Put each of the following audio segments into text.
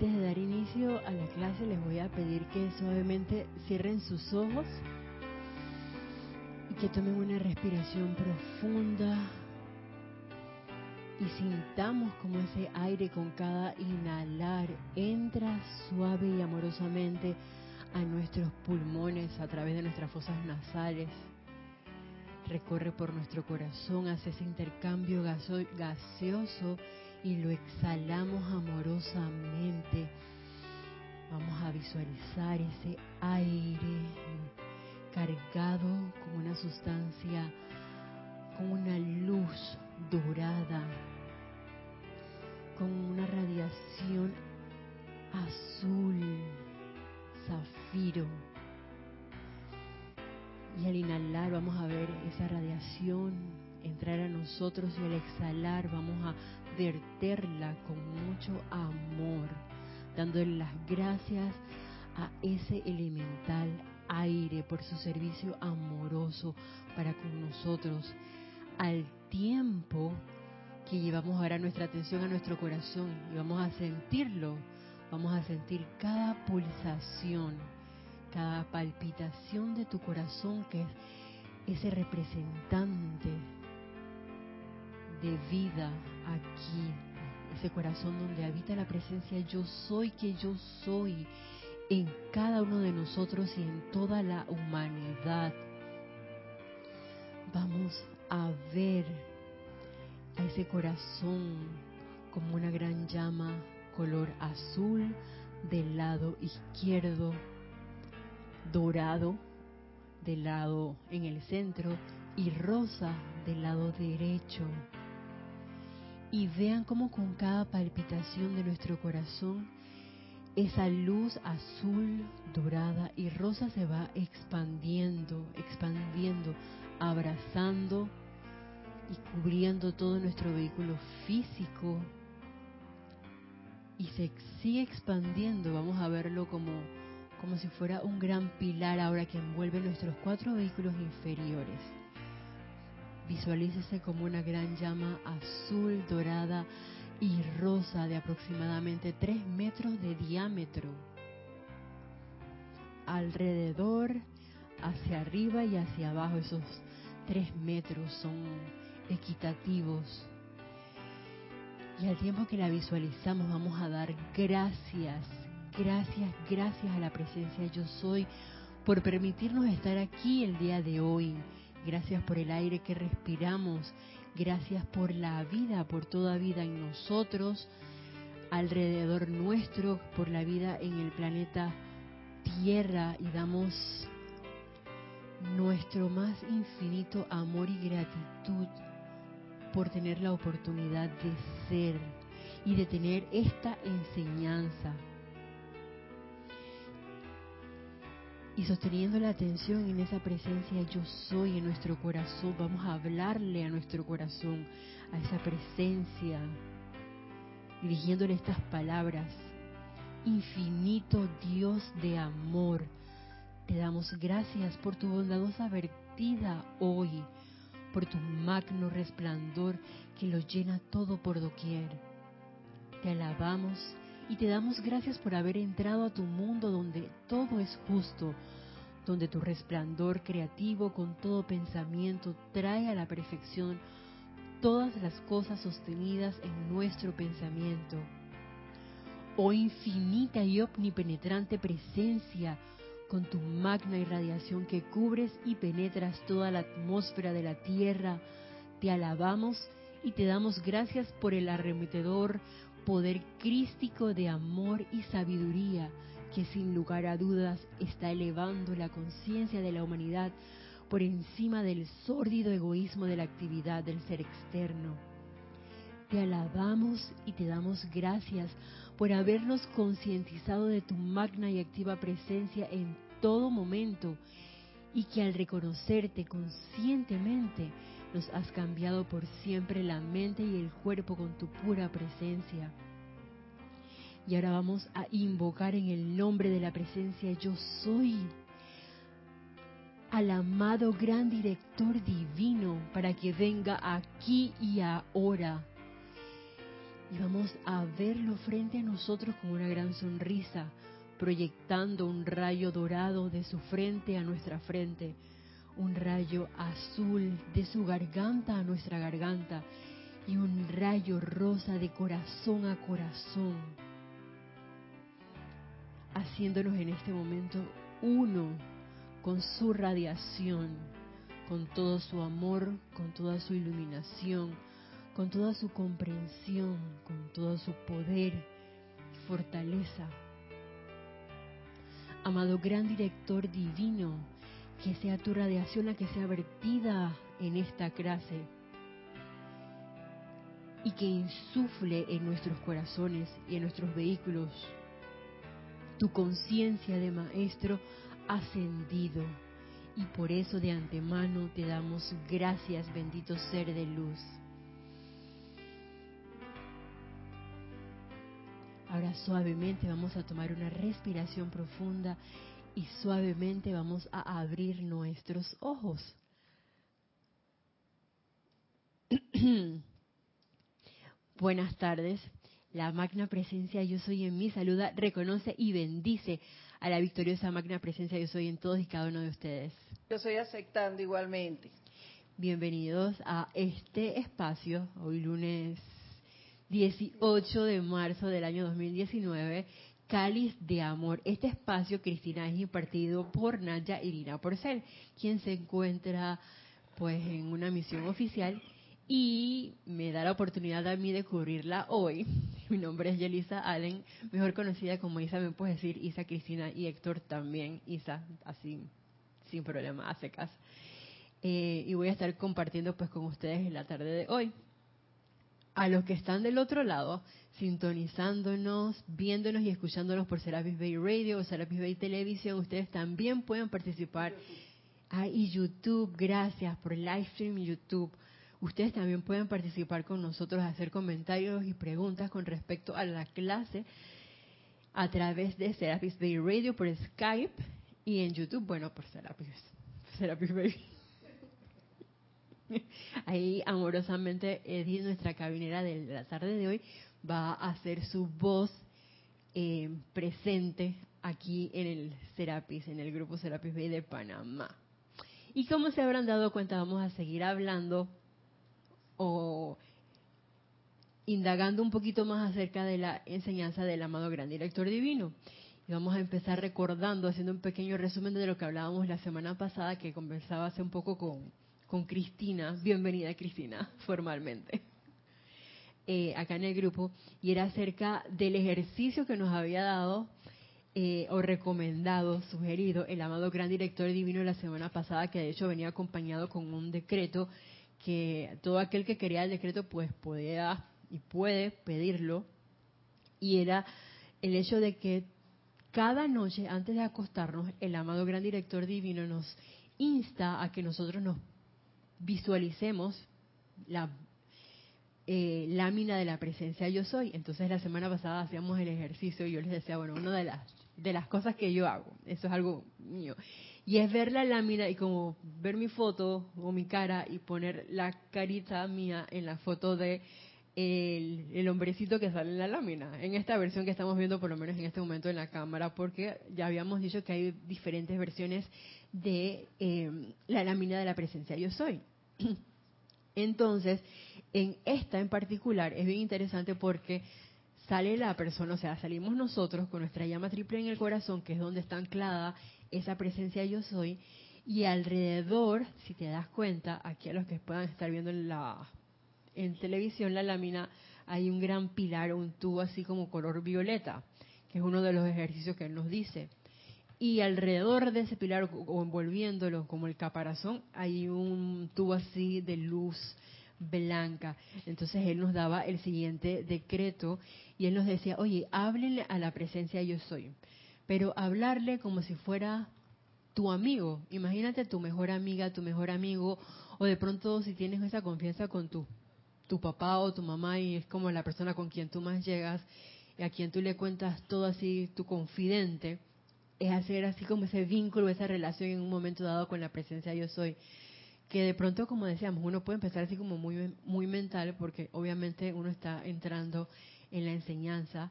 Antes de dar inicio a la clase les voy a pedir que suavemente cierren sus ojos y que tomen una respiración profunda y sintamos como ese aire con cada inhalar entra suave y amorosamente a nuestros pulmones a través de nuestras fosas nasales. Recorre por nuestro corazón, hace ese intercambio gaseoso y lo exhalamos amorosamente. Vamos a visualizar ese aire cargado con una sustancia, con una luz dorada, con una radiación azul, zafiro. Y al inhalar vamos a ver esa radiación entrar a nosotros y al exhalar vamos a verterla con mucho amor, dándole las gracias a ese elemental aire por su servicio amoroso para con nosotros, al tiempo que llevamos ahora nuestra atención a nuestro corazón y vamos a sentirlo, vamos a sentir cada pulsación, cada palpitación de tu corazón que es ese representante de vida aquí, ese corazón donde habita la presencia yo soy que yo soy en cada uno de nosotros y en toda la humanidad. Vamos a ver a ese corazón como una gran llama color azul del lado izquierdo, dorado del lado en el centro y rosa del lado derecho y vean cómo con cada palpitación de nuestro corazón esa luz azul, dorada y rosa se va expandiendo, expandiendo, abrazando y cubriendo todo nuestro vehículo físico y se sigue expandiendo, vamos a verlo como como si fuera un gran pilar ahora que envuelve nuestros cuatro vehículos inferiores. Visualícese como una gran llama azul, dorada y rosa de aproximadamente 3 metros de diámetro. Alrededor, hacia arriba y hacia abajo, esos 3 metros son equitativos. Y al tiempo que la visualizamos vamos a dar gracias, gracias, gracias a la presencia yo soy por permitirnos estar aquí el día de hoy Gracias por el aire que respiramos. Gracias por la vida, por toda vida en nosotros, alrededor nuestro, por la vida en el planeta Tierra y damos nuestro más infinito amor y gratitud por tener la oportunidad de ser y de tener esta enseñanza y sosteniendo la atención en esa presencia yo soy en nuestro corazón, vamos a hablarle a nuestro corazón, a esa presencia, dirigiéndole estas palabras. Infinito Dios de amor, te damos gracias por tu bondadosa vertida hoy, por tu magno resplandor que lo llena todo por doquier. Te alabamos y te damos gracias por haber entrado a tu mundo donde todo es justo, donde tu resplandor creativo con todo pensamiento trae a la perfección todas las cosas sostenidas en nuestro pensamiento. Oh infinita y omnipenetrante presencia, con tu magna irradiación que cubres y penetras toda la atmósfera de la tierra, te alabamos y te damos gracias por el arremetedor poder crístico de amor y sabiduría que sin lugar a dudas está elevando la conciencia de la humanidad por encima del sórdido egoísmo de la actividad del ser externo. Te alabamos y te damos gracias por habernos concientizado de tu magna y activa presencia en todo momento y que al reconocerte conscientemente nos has cambiado por siempre la mente y el cuerpo con tu pura presencia. Y ahora vamos a invocar en el nombre de la presencia yo soy al amado gran director divino para que venga aquí y ahora Y vamos a verlo frente a nosotros con una gran sonrisa, proyectando un rayo dorado de su frente a nuestra frente, un rayo azul de su garganta a nuestra garganta y un rayo rosa de corazón a corazón, haciéndonos en este momento uno con su radiación, con todo su amor, con toda su iluminación, con toda su comprensión, con todo su poder y fortaleza. Amado gran director divino, que sea tu radiación la que sea vertida en esta clase y que insufle en nuestros corazones y en nuestros vehículos tu conciencia de maestro ascendido. Y por eso de antemano te damos gracias, bendito ser de luz. Ahora suavemente vamos a tomar una respiración profunda y suavemente vamos a abrir nuestros ojos. Buenas tardes. La magna presencia yo soy en mí saluda, reconoce y bendice a la victoriosa magna presencia yo soy en todos y cada uno de ustedes. Yo estoy aceptando igualmente. Bienvenidos a este espacio, hoy lunes 18 de marzo del año 2019, Cáliz de Amor. Este espacio, Cristina, es impartido por Naya Irina Porcel, quien se encuentra pues en una misión oficial y me da la oportunidad a mí de cubrirla hoy. Mi nombre es Yelisa Allen, mejor conocida como Isa, me puedes decir Isa Cristina y Héctor también, Isa, así sin problema, hace caso. Eh, y voy a estar compartiendo pues con ustedes en la tarde de hoy. A los que están del otro lado, sintonizándonos, viéndonos y escuchándonos por Serapis Bay Radio o Serapis Bay Televisión, ustedes también pueden participar. Ah, y YouTube, gracias por el live stream YouTube Ustedes también pueden participar con nosotros, hacer comentarios y preguntas con respecto a la clase a través de Serapis Bay Radio por Skype y en YouTube, bueno, por Serapis, Serapis Bay. Ahí amorosamente Edith, nuestra cabinera de la tarde de hoy, va a hacer su voz eh, presente aquí en el Serapis, en el grupo Serapis Bay de Panamá. Y como se habrán dado cuenta, vamos a seguir hablando o indagando un poquito más acerca de la enseñanza del amado gran director divino. Y vamos a empezar recordando, haciendo un pequeño resumen de lo que hablábamos la semana pasada, que conversaba hace un poco con, con Cristina. Bienvenida, Cristina, formalmente. Eh, acá en el grupo, y era acerca del ejercicio que nos había dado eh, o recomendado, sugerido el amado gran director divino la semana pasada, que de hecho venía acompañado con un decreto que todo aquel que quería el decreto pues podía y puede pedirlo y era el hecho de que cada noche antes de acostarnos el amado gran director divino nos insta a que nosotros nos visualicemos la eh, lámina de la presencia yo soy. Entonces la semana pasada hacíamos el ejercicio y yo les decía, bueno, una de las de las cosas que yo hago, eso es algo mío, y es ver la lámina y como ver mi foto o mi cara y poner la carita mía en la foto de el, hombrecito que sale en la lámina, en esta versión que estamos viendo por lo menos en este momento en la cámara, porque ya habíamos dicho que hay diferentes versiones de em, la lámina de la presencia yo soy. Entonces, en esta en particular es bien interesante porque sale la persona, o sea, salimos nosotros con nuestra llama triple en el corazón, que es donde está anclada esa presencia yo soy, y alrededor, si te das cuenta, aquí a los que puedan estar viendo en la en televisión la lámina, hay un gran pilar, un tubo así como color violeta, que es uno de los ejercicios que él nos dice. Y alrededor de ese pilar, o envolviéndolo como el caparazón, hay un tubo así de luz blanca. Entonces él nos daba el siguiente decreto y él nos decía, oye, háblenle a la presencia yo soy pero hablarle como si fuera tu amigo. Imagínate tu mejor amiga, tu mejor amigo, o de pronto si tienes esa confianza con tu, tu papá o tu mamá y es como la persona con quien tú más llegas y a quien tú le cuentas todo así, tu confidente, es hacer así como ese vínculo, esa relación en un momento dado con la presencia yo soy. que de pronto, como decíamos, uno puede empezar así como muy, muy mental, porque obviamente uno está entrando en la enseñanza,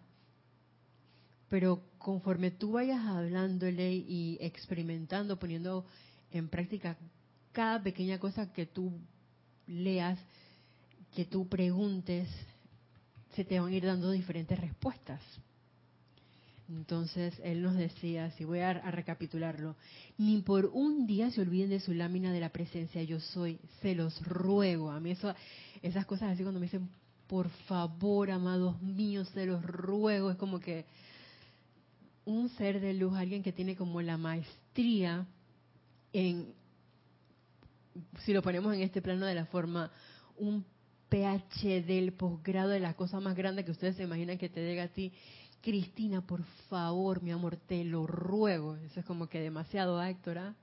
pero conforme tú vayas hablándole y experimentando, poniendo en práctica cada pequeña cosa que tú leas, que tú preguntes, se te van a ir dando diferentes respuestas. Entonces él nos decía, si voy a, recapitularlo, ni por un día se olviden de su lámina de la presencia, yo soy, se los ruego. A mí eso, esas cosas así cuando me dicen, por favor, amados míos, se los ruego, es como que un ser de luz, alguien que tiene como la maestría en, si lo ponemos en este plano de la forma, un PhD del posgrado de la cosa más grande que ustedes se imaginan que te llega a ti Cristina, por favor, mi amor, te lo ruego. Eso es como que demasiado, ¿ah, Héctor? ¿ah?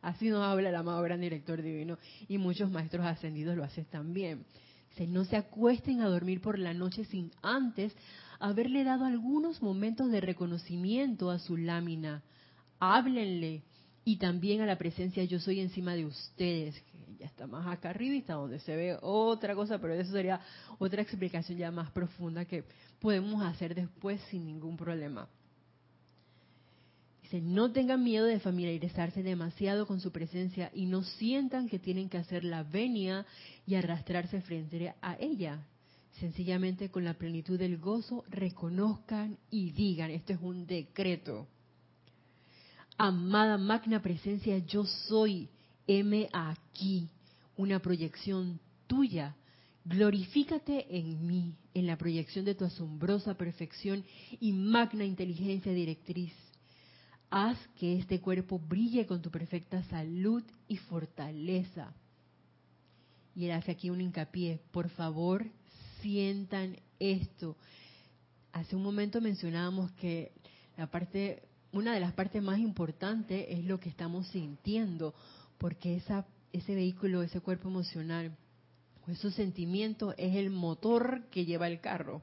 Así nos habla el amado gran director divino y muchos maestros ascendidos lo hacen también. Dice, no se acuesten a dormir por la noche sin antes haberle dado algunos momentos de reconocimiento a su lámina. Háblenle y también a la presencia yo soy encima de ustedes, que ya está más acá arriba y está donde se ve otra cosa, pero eso sería otra explicación ya más profunda que podemos hacer después sin ningún problema. Dice, no tengan miedo de familiarizarse demasiado con su presencia y no sientan que tienen que hacer la venia y arrastrarse frente a ella. Sencillamente con la plenitud del gozo reconozcan y digan, esto es un decreto. Amada magna presencia, yo soy, M aquí, una proyección tuya Glorifícate en mí, en la proyección de tu asombrosa perfección y magna inteligencia directriz. Haz que este cuerpo brille con tu perfecta salud y fortaleza. Y él hace aquí un hincapié. Por favor, sientan esto. Hace un momento mencionábamos que la parte, una de las partes más importantes es lo que estamos sintiendo, porque esa, ese vehículo, ese cuerpo emocional, pues su sentimiento es el motor que lleva el carro.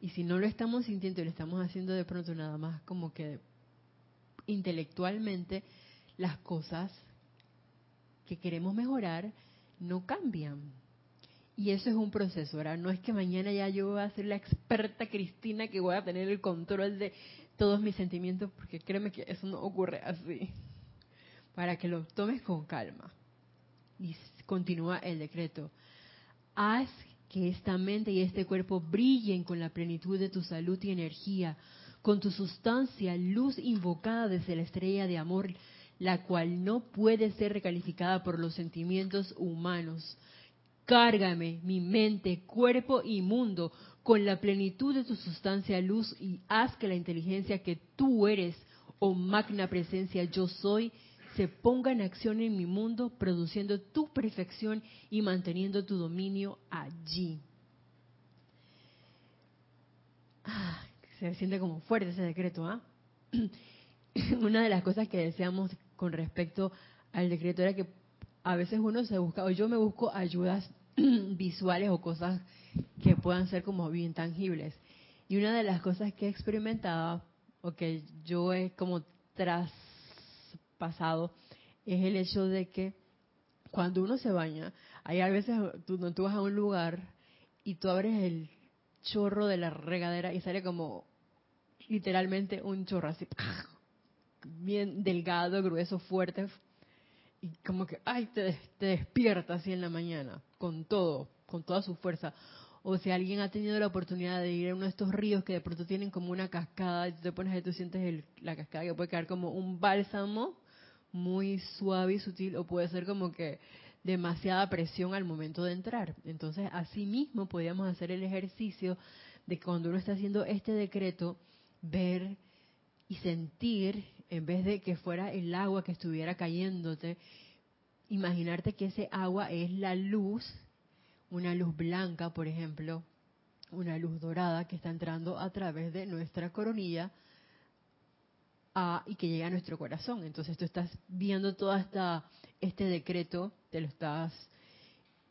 Y si no lo estamos sintiendo y lo estamos haciendo de pronto nada más como que intelectualmente, las cosas que queremos mejorar no cambian. Y eso es un proceso, ¿verdad? No es que mañana ya yo voy a ser la experta Cristina que voy a tener el control de todos mis sentimientos, porque créeme que eso no ocurre así. Para que lo tomes con calma. Y continúa el decreto. Haz que esta mente y este cuerpo brillen con la plenitud de tu salud y energía, con tu sustancia, luz invocada desde la estrella de amor, la cual no puede ser recalificada por los sentimientos humanos. Cárgame mi mente, cuerpo y mundo con la plenitud de tu sustancia luz y haz que la inteligencia que tú eres, oh magna presencia yo soy, se ponga en acción en mi mundo, produciendo tu perfección y manteniendo tu dominio allí. Ah, se siente como fuerte ese decreto, ¿ah? Una de las cosas que deseamos con respecto al decreto era que a veces uno se busca, o yo me busco ayudas visuales o cosas que puedan ser como bien tangibles. Y una de las cosas que he experimentado, o que yo he como tras pasado es el hecho de que cuando uno se baña, hay a veces tú, tú vas a un lugar y tú abres el chorro de la regadera y sale como literalmente un chorro así, bien delgado, grueso, fuerte, y como que, ay, te, te despierta así en la mañana, con todo, con toda su fuerza. O si alguien ha tenido la oportunidad de ir a uno de estos ríos que de pronto tienen como una cascada, y tú te pones ahí, tú sientes la cascada que puede quedar como un bálsamo muy suave y sutil o puede ser como que demasiada presión al momento de entrar. Entonces, así mismo podríamos hacer el ejercicio de cuando uno está haciendo este decreto, ver y sentir, en vez de que fuera el agua que estuviera cayéndote, imaginarte que ese agua es la luz, una luz blanca, por ejemplo, una luz dorada que está entrando a través de nuestra coronilla, y que llega a nuestro corazón. Entonces tú estás viendo todo esta, este decreto, te lo estás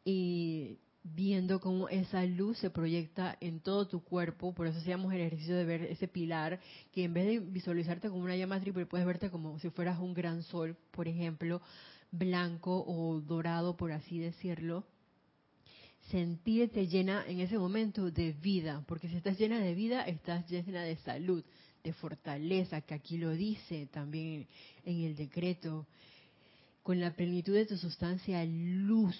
y viendo cómo esa luz se proyecta en todo tu cuerpo, por eso hacíamos el ejercicio de ver ese pilar, que en vez de visualizarte como una llama triple, puedes verte como si fueras un gran sol, por ejemplo, blanco o dorado, por así decirlo, sentirte llena en ese momento de vida, porque si estás llena de vida, estás llena de salud, de fortaleza, que aquí lo dice también en el decreto, con la plenitud de tu sustancia, luz.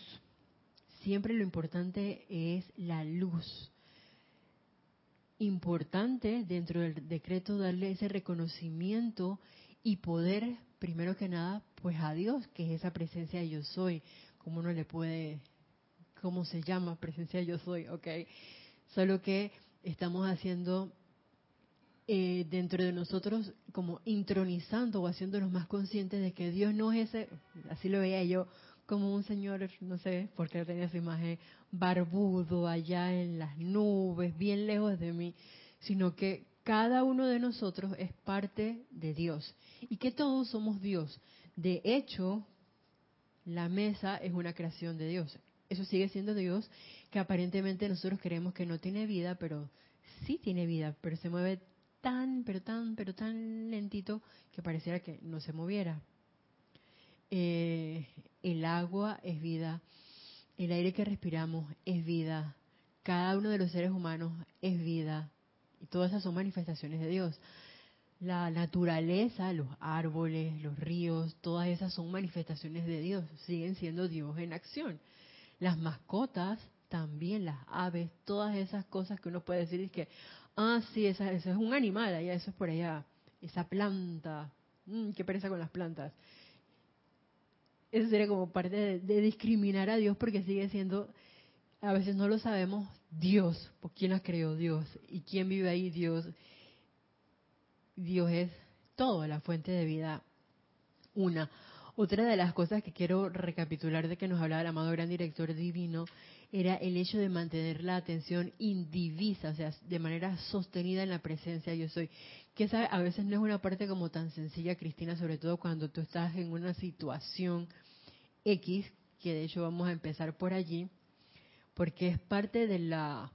Siempre lo importante es la luz. Importante dentro del decreto darle ese reconocimiento y poder, primero que nada, pues a Dios, que es esa presencia yo soy. ¿Cómo uno le puede cómo se llama, presencia yo soy, ok. Solo que estamos haciendo eh, dentro de nosotros como intronizando o haciéndonos más conscientes de que Dios no es ese, así lo veía yo, como un señor, no sé por qué tenía esa imagen, barbudo allá en las nubes, bien lejos de mí, sino que cada uno de nosotros es parte de Dios y que todos somos Dios. De hecho, la mesa es una creación de Dios eso sigue siendo Dios, que aparentemente nosotros creemos que no tiene vida, pero sí tiene vida, pero se mueve tan, pero tan, pero tan lentito que pareciera que no se moviera. Eh, el agua es vida, el aire que respiramos es vida, cada uno de los seres humanos es vida, y todas esas son manifestaciones de Dios. La naturaleza, los árboles, los ríos, todas esas son manifestaciones de Dios, siguen siendo Dios en acción las mascotas, también las aves, todas esas cosas que uno puede decir es que, ah, sí, esa, es un animal, allá, eso es por allá, esa planta, mm, qué pereza con las plantas. Eso sería como parte de, de, discriminar a Dios porque sigue siendo, a veces no lo sabemos, Dios, ¿por quién las creó Dios? ¿Y quién vive ahí? Dios. Dios es todo, la fuente de vida una. Otra de las cosas que quiero recapitular de que nos hablaba el amado gran director divino era el hecho de mantener la atención indivisa, o sea, de manera sostenida en la presencia yo soy. Que esa a veces no es una parte como tan sencilla, Cristina, sobre todo cuando tú estás en una situación X, que de hecho vamos a empezar por allí, porque es parte de la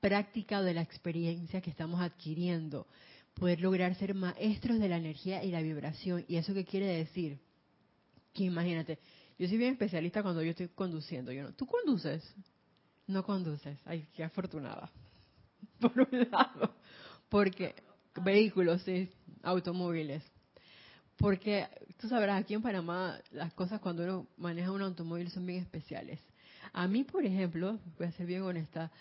práctica de la experiencia que estamos adquiriendo, poder lograr ser maestros de la energía y la vibración. ¿Y eso qué quiere decir? que imagínate, yo soy bien especialista cuando yo estoy conduciendo. Yo no, ¿Tú conduces? No conduces. Ay, qué afortunada. Por un lado. Porque, vehículos, sí, automóviles. Porque, tú sabrás, aquí en Panamá las cosas cuando uno maneja un automóvil son bien especiales. A mí, por ejemplo, voy a ser bien honesta,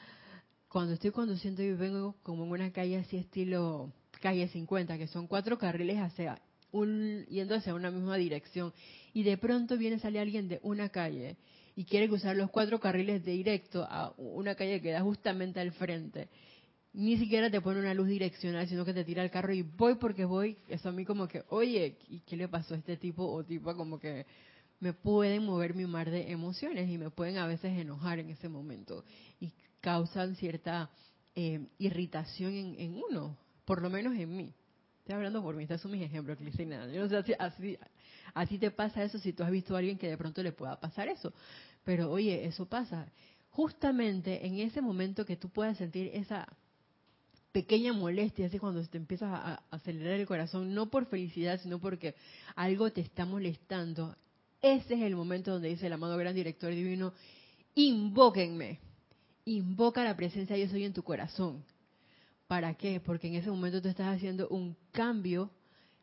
cuando estoy conduciendo y vengo como en una calle así estilo calle 50, que son cuatro carriles hacia un, yendo hacia una misma dirección y de pronto viene sale alguien de una calle y quiere cruzar los cuatro carriles directo a una calle que da justamente al frente. Ni siquiera te pone una luz direccional, sino que te tira el carro y voy porque voy. Eso a mí como que, oye, ¿y qué le pasó a este tipo o tipo? Como que me pueden mover mi mar de emociones y me pueden a veces enojar en ese momento y causan cierta eh, irritación en, en uno, por lo menos en mí. Estoy hablando por mí, estos son mis ejemplos, Cristina. Yo no sé si así, así te pasa eso si tú has visto a alguien que de pronto le pueda pasar eso. Pero oye, eso pasa. Justamente en ese momento que tú puedas sentir esa pequeña molestia, así cuando te empiezas a, acelerar el corazón, no por felicidad, sino porque algo te está molestando, ese es el momento donde dice el amado gran director divino, invóquenme, invoca la presencia yo soy en tu corazón. ¿Para qué? Porque en ese momento tú estás haciendo un cambio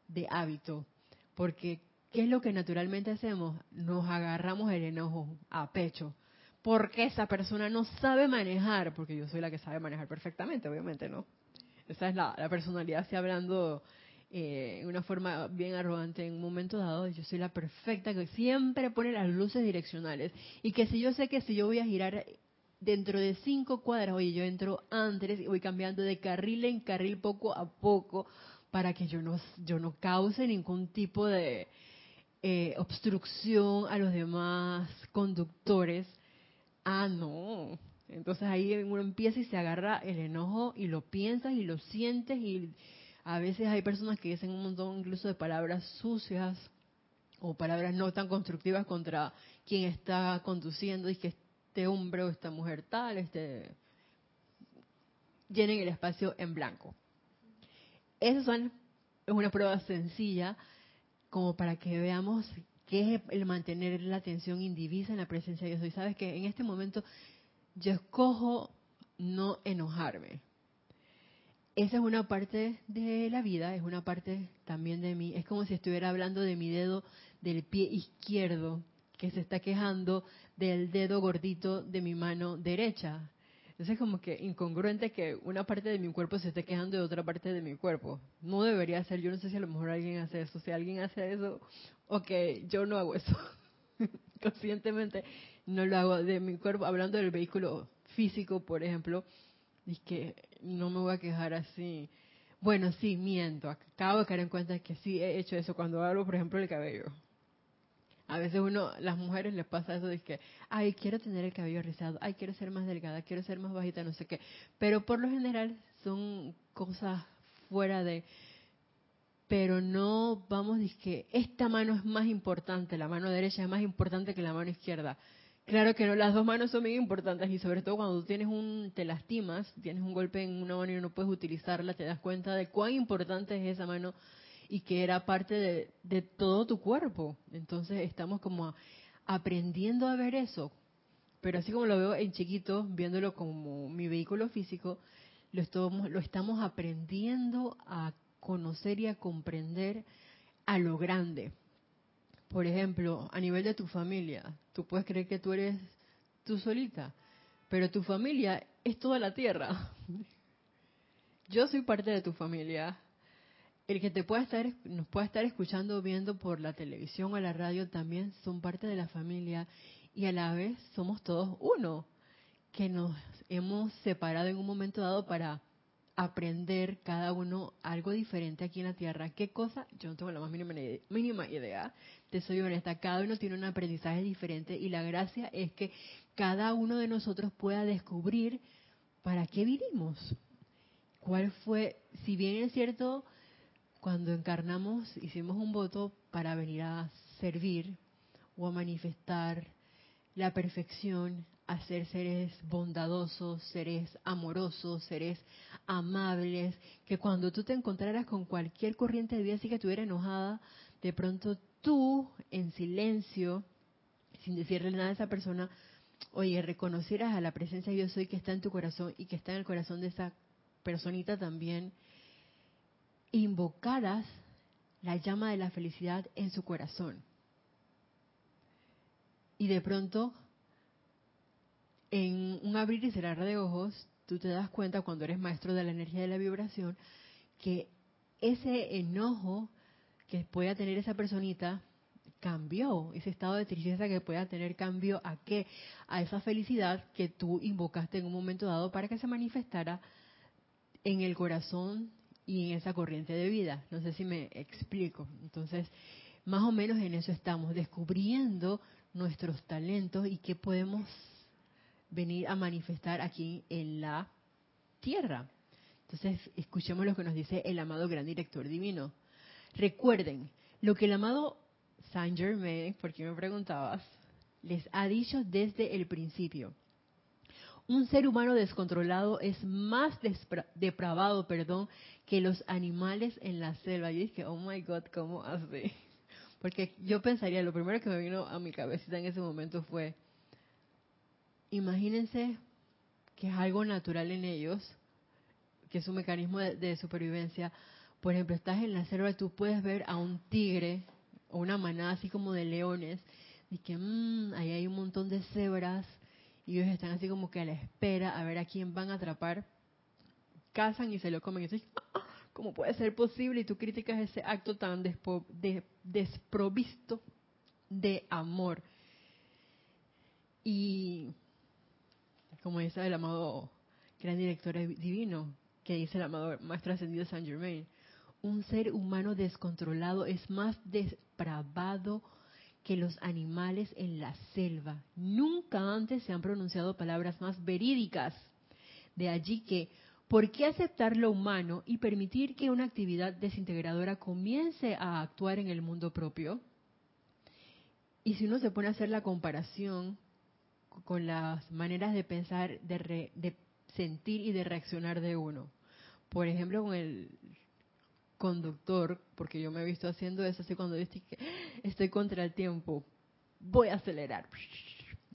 de hábito. Porque, ¿qué es lo que naturalmente hacemos? Nos agarramos el enojo a pecho. Porque esa persona no sabe manejar, porque yo soy la que sabe manejar perfectamente, obviamente, ¿no? Esa es la, personalidad, así hablando eh, en una forma bien arrogante en un momento dado, yo soy la perfecta que siempre pone las luces direccionales y que si yo sé que si yo voy a girar dentro de cinco cuadras, oye, yo entro antes y voy cambiando de carril en carril poco a poco para que yo no, yo no cause ningún tipo de eh, obstrucción a los demás conductores. Ah, no. Entonces ahí uno empieza y se agarra el enojo y lo piensas y lo sientes y a veces hay personas que dicen un montón incluso de palabras sucias o palabras no tan constructivas contra quien está conduciendo y que este hombre o esta mujer tal, este llenen el espacio en blanco. Esa es una prueba sencilla como para que veamos que es el mantener la atención indivisa en la presencia de Dios. Y sabes que en este momento yo escojo no enojarme. Esa es una parte de la vida, es una parte también de mí. Es como si estuviera hablando de mi dedo del pie izquierdo que se está quejando del dedo gordito de mi mano derecha. Entonces es como que incongruente que una parte de mi cuerpo se esté quejando de otra parte de mi cuerpo. No debería ser, yo no sé si a lo mejor alguien hace eso. Si alguien hace eso, ok, yo no hago eso. Conscientemente no lo hago de mi cuerpo. Hablando del vehículo físico, por ejemplo, es que no me voy a quejar así. Bueno, sí, miento. Acabo de caer en cuenta que sí he hecho eso cuando hablo, por ejemplo, el cabello. A veces uno, las mujeres les pasa eso de que, ay, quiero tener el cabello rizado, ay, quiero ser más delgada, quiero ser más bajita, no sé qué. Pero por lo general son cosas fuera de, pero no vamos a que esta mano es más importante, la mano derecha es más importante que la mano izquierda. Claro que no, las dos manos son muy importantes y sobre todo cuando tú tienes un, te lastimas, tienes un golpe en una mano y no puedes utilizarla, te das cuenta de cuán importante es esa mano y que era parte de, todo tu cuerpo. Entonces estamos como aprendiendo a ver eso. Pero así como lo veo en chiquito, viéndolo como mi vehículo físico, lo estamos, lo estamos aprendiendo a conocer y a comprender a lo grande. Por ejemplo, a nivel de tu familia, tú puedes creer que tú eres tú solita, pero tu familia es toda la tierra. Yo soy parte de tu familia. El que te pueda estar, nos pueda estar escuchando, viendo por la televisión o la radio también son parte de la familia y a la vez somos todos uno, que nos hemos separado en un momento dado para aprender cada uno algo diferente aquí en la Tierra. ¿Qué cosa? Yo no tengo la más mínima, mínima idea. Te soy honesta, cada uno tiene un aprendizaje diferente y la gracia es que cada uno de nosotros pueda descubrir para qué vivimos. ¿Cuál fue? Si bien es cierto, cuando encarnamos hicimos un voto para venir a servir o a manifestar la perfección, a ser seres bondadosos, seres amorosos, seres amables, que cuando tú te encontraras con cualquier corriente de vida así que estuviera enojada, de pronto tú, en silencio, sin decirle nada a esa persona, oye, reconocieras a la presencia yo soy que está en tu corazón y que está en el corazón de esa personita también, invocaras la llama de la felicidad en su corazón. Y de pronto en un abrir y cerrar de ojos, tú te das cuenta cuando eres maestro de la energía de la vibración, que ese enojo que pueda tener esa personita cambió, ese estado de tristeza que pueda tener cambió a qué? A esa felicidad que tú invocaste en un momento dado para que se manifestara en el corazón y en esa corriente de vida. No sé si me explico. Entonces, más o menos en eso estamos, descubriendo nuestros talentos y qué podemos venir a manifestar aquí en la tierra. Entonces, escuchemos lo que nos dice el amado gran director divino. Recuerden, lo que el amado Saint Germain, porque me preguntabas, les ha dicho desde el principio. Un ser humano descontrolado es más depravado, perdón, que los animales en la selva. Y dije, oh my God, ¿cómo hace? Porque yo pensaría, lo primero que me vino a mi cabecita en ese momento fue, imagínense que es algo natural en ellos, que es un mecanismo de, supervivencia. Por ejemplo, estás en la selva y tú puedes ver a un tigre o una manada así como de leones y que mmm, ahí hay un montón de cebras y ellos están así como que a la espera a ver a quién van a atrapar. Cazan y se lo comen. Y tú ah, ¿cómo puede ser posible? Y tú criticas ese acto tan desprovisto de amor. Y como dice el amado gran director divino, que dice el amado maestro ascendido Saint Germain, un ser humano descontrolado es más depravado que los animales en la selva. Nunca antes se han pronunciado palabras más verídicas. De allí que, ¿por qué aceptar lo humano y permitir que una actividad desintegradora comience a actuar en el mundo propio? Y si uno se pone a hacer la comparación con las maneras de pensar, de, sentir y de reaccionar de uno. Por ejemplo, con el conductor, porque yo me he visto haciendo eso así cuando estoy, estoy contra el tiempo, voy a acelerar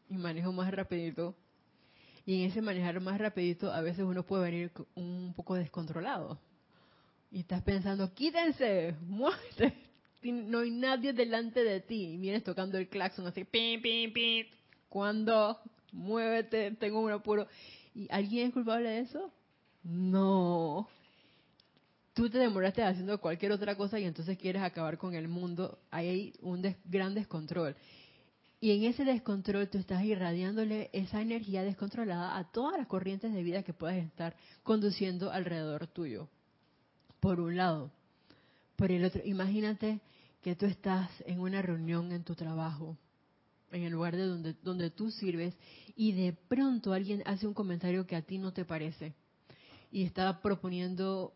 y manejo más rapidito. Y en ese manejar más rapidito a veces uno puede venir un poco descontrolado. Y estás pensando, quítense, muévete, no hay nadie delante de ti. Y vienes tocando el claxon así, pim, pim, pim. Cuando, muévete, tengo un apuro. ¿Y alguien es culpable de eso? No. Tú te demoraste haciendo cualquier otra cosa y entonces quieres acabar con el mundo. Hay un gran descontrol. Y en ese descontrol tú estás irradiándole esa energía descontrolada a todas las corrientes de vida que puedas estar conduciendo alrededor tuyo. Por un lado. Por el otro, imagínate que tú estás en una reunión en tu trabajo, en el lugar de donde, donde tú sirves, y de pronto alguien hace un comentario que a ti no te parece y está proponiendo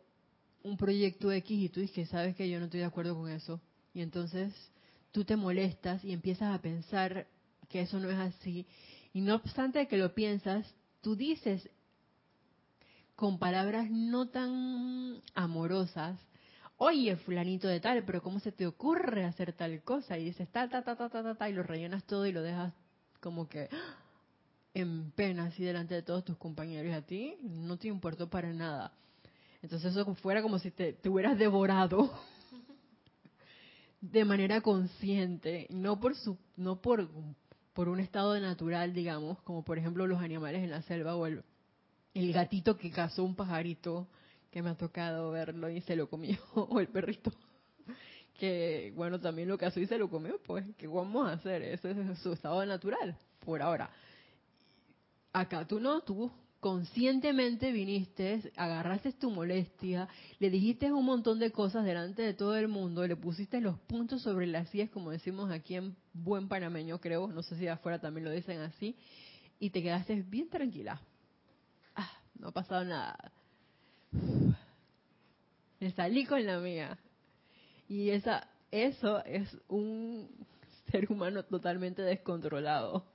un proyecto X y tú dices, sabes que yo no estoy de acuerdo con eso. Y entonces tú te molestas y empiezas a pensar que eso no es así. Y no obstante que lo piensas, tú dices con palabras no tan amorosas, oye, fulanito de tal, pero ¿cómo se te ocurre hacer tal cosa? Y dices, ta, ta, ta, ta, ta, ta, y lo rellenas todo y lo dejas como que en pena así delante de todos tus compañeros y a ti no te importó para nada. Entonces eso fuera como si te, hubieras devorado de manera consciente, no por su, no por, por un estado natural, digamos, como por ejemplo los animales en la selva o el, el gatito que cazó un pajarito que me ha tocado verlo y se lo comió, o el perrito que bueno también lo cazó y se lo comió, pues ¿qué vamos a hacer? Ese es su estado natural por ahora. Acá tú no, tú conscientemente viniste, agarraste tu molestia, le dijiste un montón de cosas delante de todo el mundo, le pusiste los puntos sobre las sillas, como decimos aquí en buen panameño, creo, no sé si afuera también lo dicen así, y te quedaste bien tranquila. Ah, no ha pasado nada. Me salí con la mía. Y esa, eso es un ser humano totalmente descontrolado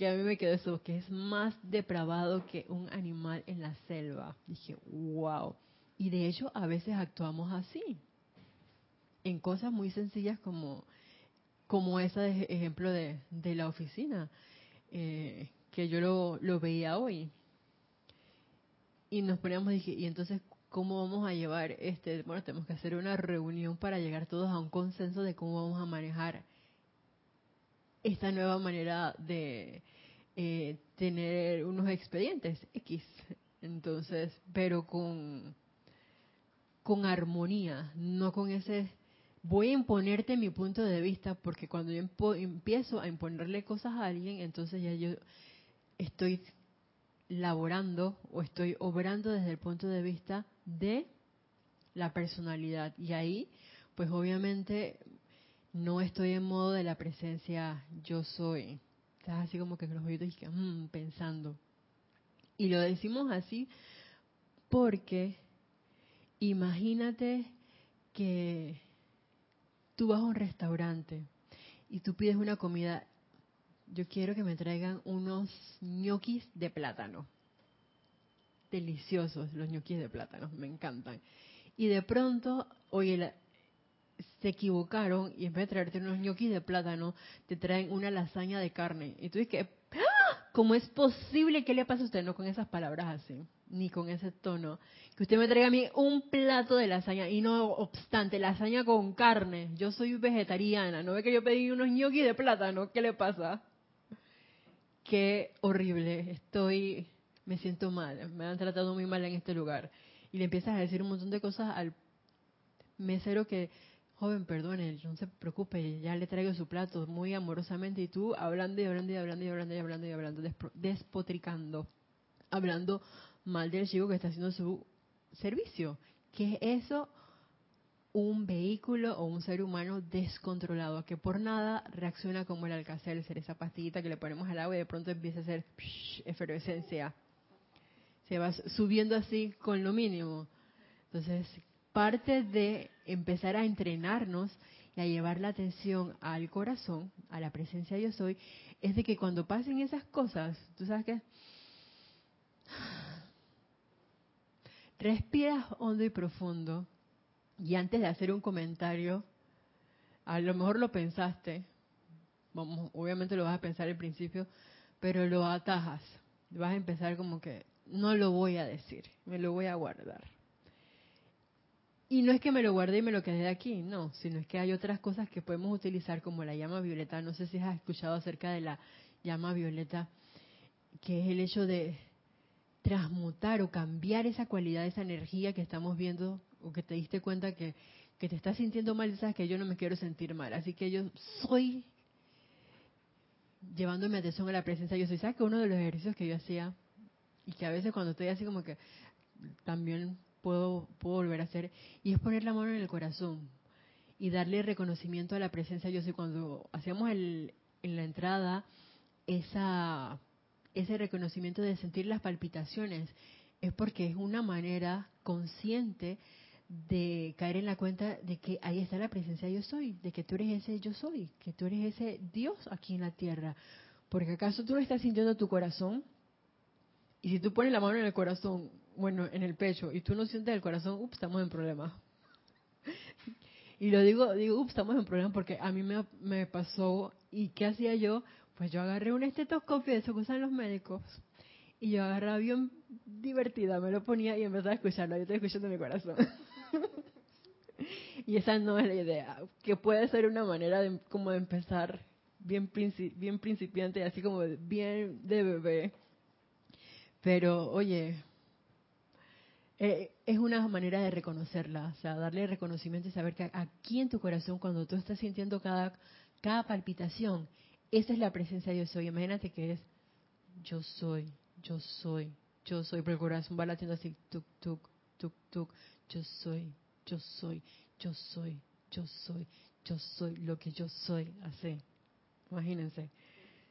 que a mí me quedó eso, que es más depravado que un animal en la selva. Dije, wow. Y de hecho a veces actuamos así, en cosas muy sencillas como, como ese ejemplo de, de la oficina, eh, que yo lo, lo veía hoy. Y nos poníamos, dije, y entonces, ¿cómo vamos a llevar este? Bueno, tenemos que hacer una reunión para llegar todos a un consenso de cómo vamos a manejar esta nueva manera de eh, tener unos expedientes X. Entonces, pero con, con armonía, no con ese voy a imponerte mi punto de vista, porque cuando yo empiezo a imponerle cosas a alguien, entonces ya yo estoy laborando o estoy obrando desde el punto de vista de la personalidad. Y ahí, pues obviamente no estoy en modo de la presencia yo soy. Estás así como que con los oídos y que, mm, pensando. Y lo decimos así porque imagínate que tú vas a un restaurante y tú pides una comida. Yo quiero que me traigan unos ñoquis de plátano. Deliciosos los ñoquis de plátano, me encantan. Y de pronto, oye, se equivocaron y en vez de traerte unos ñoquis de plátano, te traen una lasaña de carne. Y tú dices, ¡Ah! ¿cómo es posible que le pase a usted? No con esas palabras así, ni con ese tono. Que usted me traiga a mí un plato de lasaña y no obstante, lasaña con carne. Yo soy vegetariana, ¿no ve que yo pedí unos ñoquis de plátano? ¿Qué le pasa? Qué horrible, estoy, me siento mal, me han tratado muy mal en este lugar. Y le empiezas a decir un montón de cosas al mesero que joven, perdone, no se preocupe, ya le traigo su plato muy amorosamente y tú hablando y hablando y hablando y hablando y hablando y hablando, despotricando, hablando mal del chico que está haciendo su servicio. ¿Qué es eso? Un vehículo o un ser humano descontrolado que por nada reacciona como el ser esa pastillita que le ponemos al agua y de pronto empieza a hacer efervescencia. Se va subiendo así con lo mínimo. Entonces, parte de empezar a entrenarnos y a llevar la atención al corazón, a la presencia de yo soy, es de que cuando pasen esas cosas, tú sabes qué, respiras hondo y profundo y antes de hacer un comentario, a lo mejor lo pensaste, vamos, obviamente lo vas a pensar al principio, pero lo atajas. Vas a empezar como que no lo voy a decir, me lo voy a guardar. Y no es que me lo guarde y me lo quede aquí, no, sino es que hay otras cosas que podemos utilizar como la llama violeta. No sé si has escuchado acerca de la llama violeta, que es el hecho de transmutar o cambiar esa cualidad, esa energía que estamos viendo o que te diste cuenta que, que te estás sintiendo mal y sabes que yo no me quiero sentir mal. Así que yo soy llevándome atención a la presencia yo soy. ¿Sabes que uno de los ejercicios que yo hacía y que a veces cuando estoy así como que también puedo, puedo volver a hacer y es poner la mano en el corazón y darle reconocimiento a la presencia yo soy. Cuando hacíamos el, en la entrada esa ese reconocimiento de sentir las palpitaciones es porque es una manera consciente de caer en la cuenta de que ahí está la presencia yo soy, de que tú eres ese yo soy, que tú eres ese Dios aquí en la tierra. Porque acaso tú no estás sintiendo tu corazón y si tú pones la mano en el corazón, bueno, en el pecho, y tú no sientes el corazón, ups, estamos en problema. y lo digo, digo, ups, estamos en problema porque a mí me, me pasó y ¿qué hacía yo? Pues yo agarré un estetoscopio de eso que usan los médicos y yo agarraba bien divertida, me lo ponía y empezaba a escucharlo. Yo estoy escuchando mi corazón. y esa no es la idea, que puede ser una manera de como de empezar bien, bien principiante, así como bien de bebé. Pero, oye, eh, es una manera de reconocerla, o sea, darle reconocimiento y saber que aquí en tu corazón, cuando tú estás sintiendo cada, cada palpitación, esa es la presencia de yo soy. Imagínate que es yo soy, yo soy, yo soy. Pero el corazón va latiendo así, tuk, tuk, tuk, tuk. Yo soy, yo soy, yo soy, yo soy, yo soy lo que yo soy. Así. Imagínense.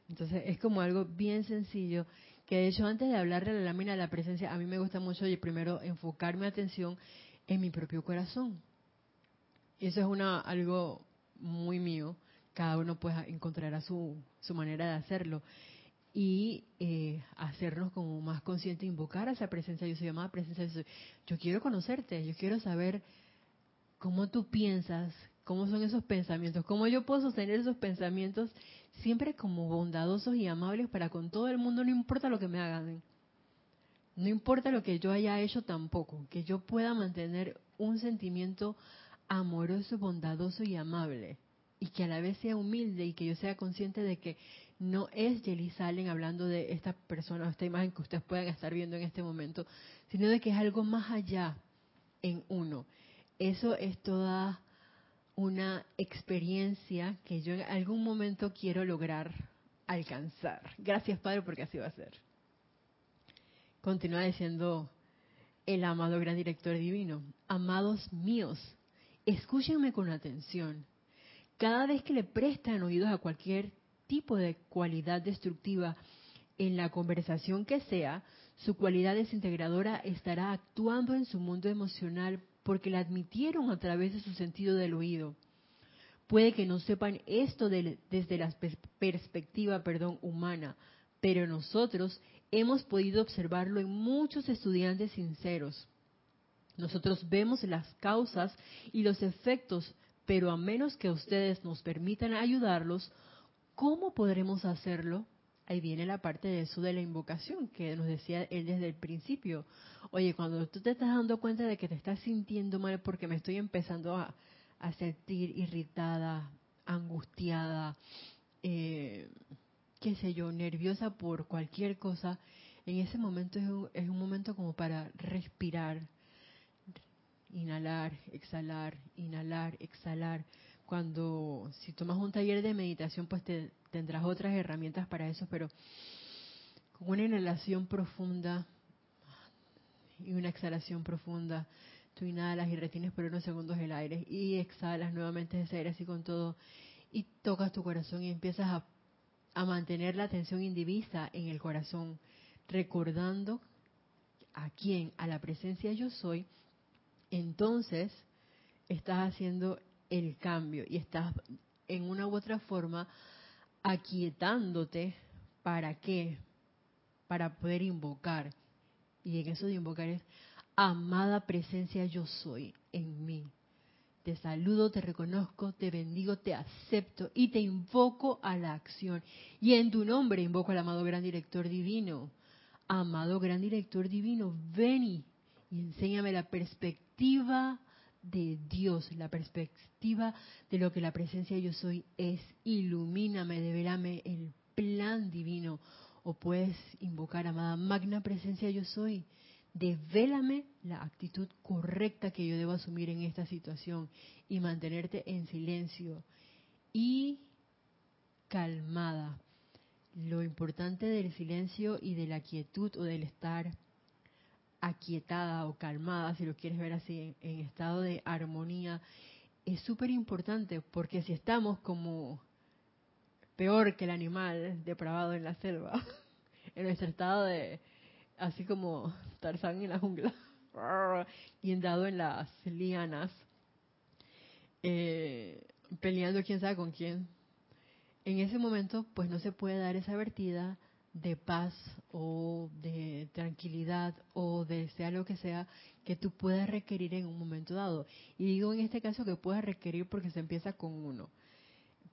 Entonces es como algo bien sencillo que de hecho antes de hablar de la lámina de la presencia, a mí me gusta mucho y primero enfocar mi atención en mi propio corazón. Y eso es una algo muy mío. Cada uno pues encontrará su, su manera de hacerlo. Y eh, hacernos como más conscientes, invocar a esa presencia, yo soy llamada presencia, yo, yo quiero conocerte, yo quiero saber cómo tú piensas, cómo son esos pensamientos, cómo yo puedo sostener esos pensamientos siempre como bondadosos y amables para con todo el mundo, no importa lo que me hagan, no importa lo que yo haya hecho tampoco, que yo pueda mantener un sentimiento amoroso, bondadoso y amable y que a la vez sea humilde y que yo sea consciente de que no es Jelly Salen hablando de esta persona o esta imagen que ustedes puedan estar viendo en este momento, sino de que es algo más allá en uno. Eso es toda una experiencia que yo en algún momento quiero lograr alcanzar. Gracias Padre porque así va a ser. Continúa diciendo el amado gran director divino, amados míos, escúchenme con atención cada vez que le prestan oídos a cualquier tipo de cualidad destructiva en la conversación que sea, su cualidad desintegradora estará actuando en su mundo emocional porque la admitieron a través de su sentido del oído. Puede que no sepan esto desde la perspectiva perdón, humana, pero nosotros hemos podido observarlo en muchos estudiantes sinceros. Nosotros vemos las causas y los efectos pero a menos que ustedes nos permitan ayudarlos, ¿cómo podremos hacerlo? Ahí viene la parte de eso de la invocación que nos decía él desde el principio. Oye, cuando tú te estás dando cuenta de que te estás sintiendo mal porque me estoy empezando a, sentir irritada, angustiada, eh, qué sé yo, nerviosa por cualquier cosa, en ese momento es es un momento como para respirar, inhalar, exhalar, inhalar, exhalar. Cuando, si tomas un taller de meditación, pues te, tendrás otras herramientas para eso, pero con una inhalación profunda y una exhalación profunda, tú inhalas y retienes por unos segundos el aire y exhalas nuevamente ese aire así con todo y tocas tu corazón y empiezas a, a mantener la atención indivisa en el corazón, recordando a quién, a la presencia yo soy, entonces estás haciendo el cambio y estás en una u otra forma aquietándote para qué? Para poder invocar. Y en eso de invocar es amada presencia yo soy en mí. Te saludo, te reconozco, te bendigo, te acepto y te invoco a la acción. Y en tu nombre invoco al amado gran director divino. Amado gran director divino, ven y, enséñame la perspectiva de Dios, la perspectiva de lo que la presencia yo soy es. Ilumíname, develame el plan divino. O puedes invocar, amada magna presencia yo soy Devélame la actitud correcta que yo debo asumir en esta situación y mantenerte en silencio y calmada. Lo importante del silencio y de la quietud o del estar aquietada o calmada, si lo quieres ver así, en, estado de armonía, es súper importante porque si estamos como peor que el animal depravado en la selva, en nuestro estado de, así como Tarzán en la jungla, guindado en las lianas, eh, peleando quién sabe con quién. En ese momento, pues no se puede dar esa vertida de paz o de tranquilidad o de sea lo que sea que tú puedas requerir en un momento dado. Y digo en este caso que puedas requerir porque se empieza con uno.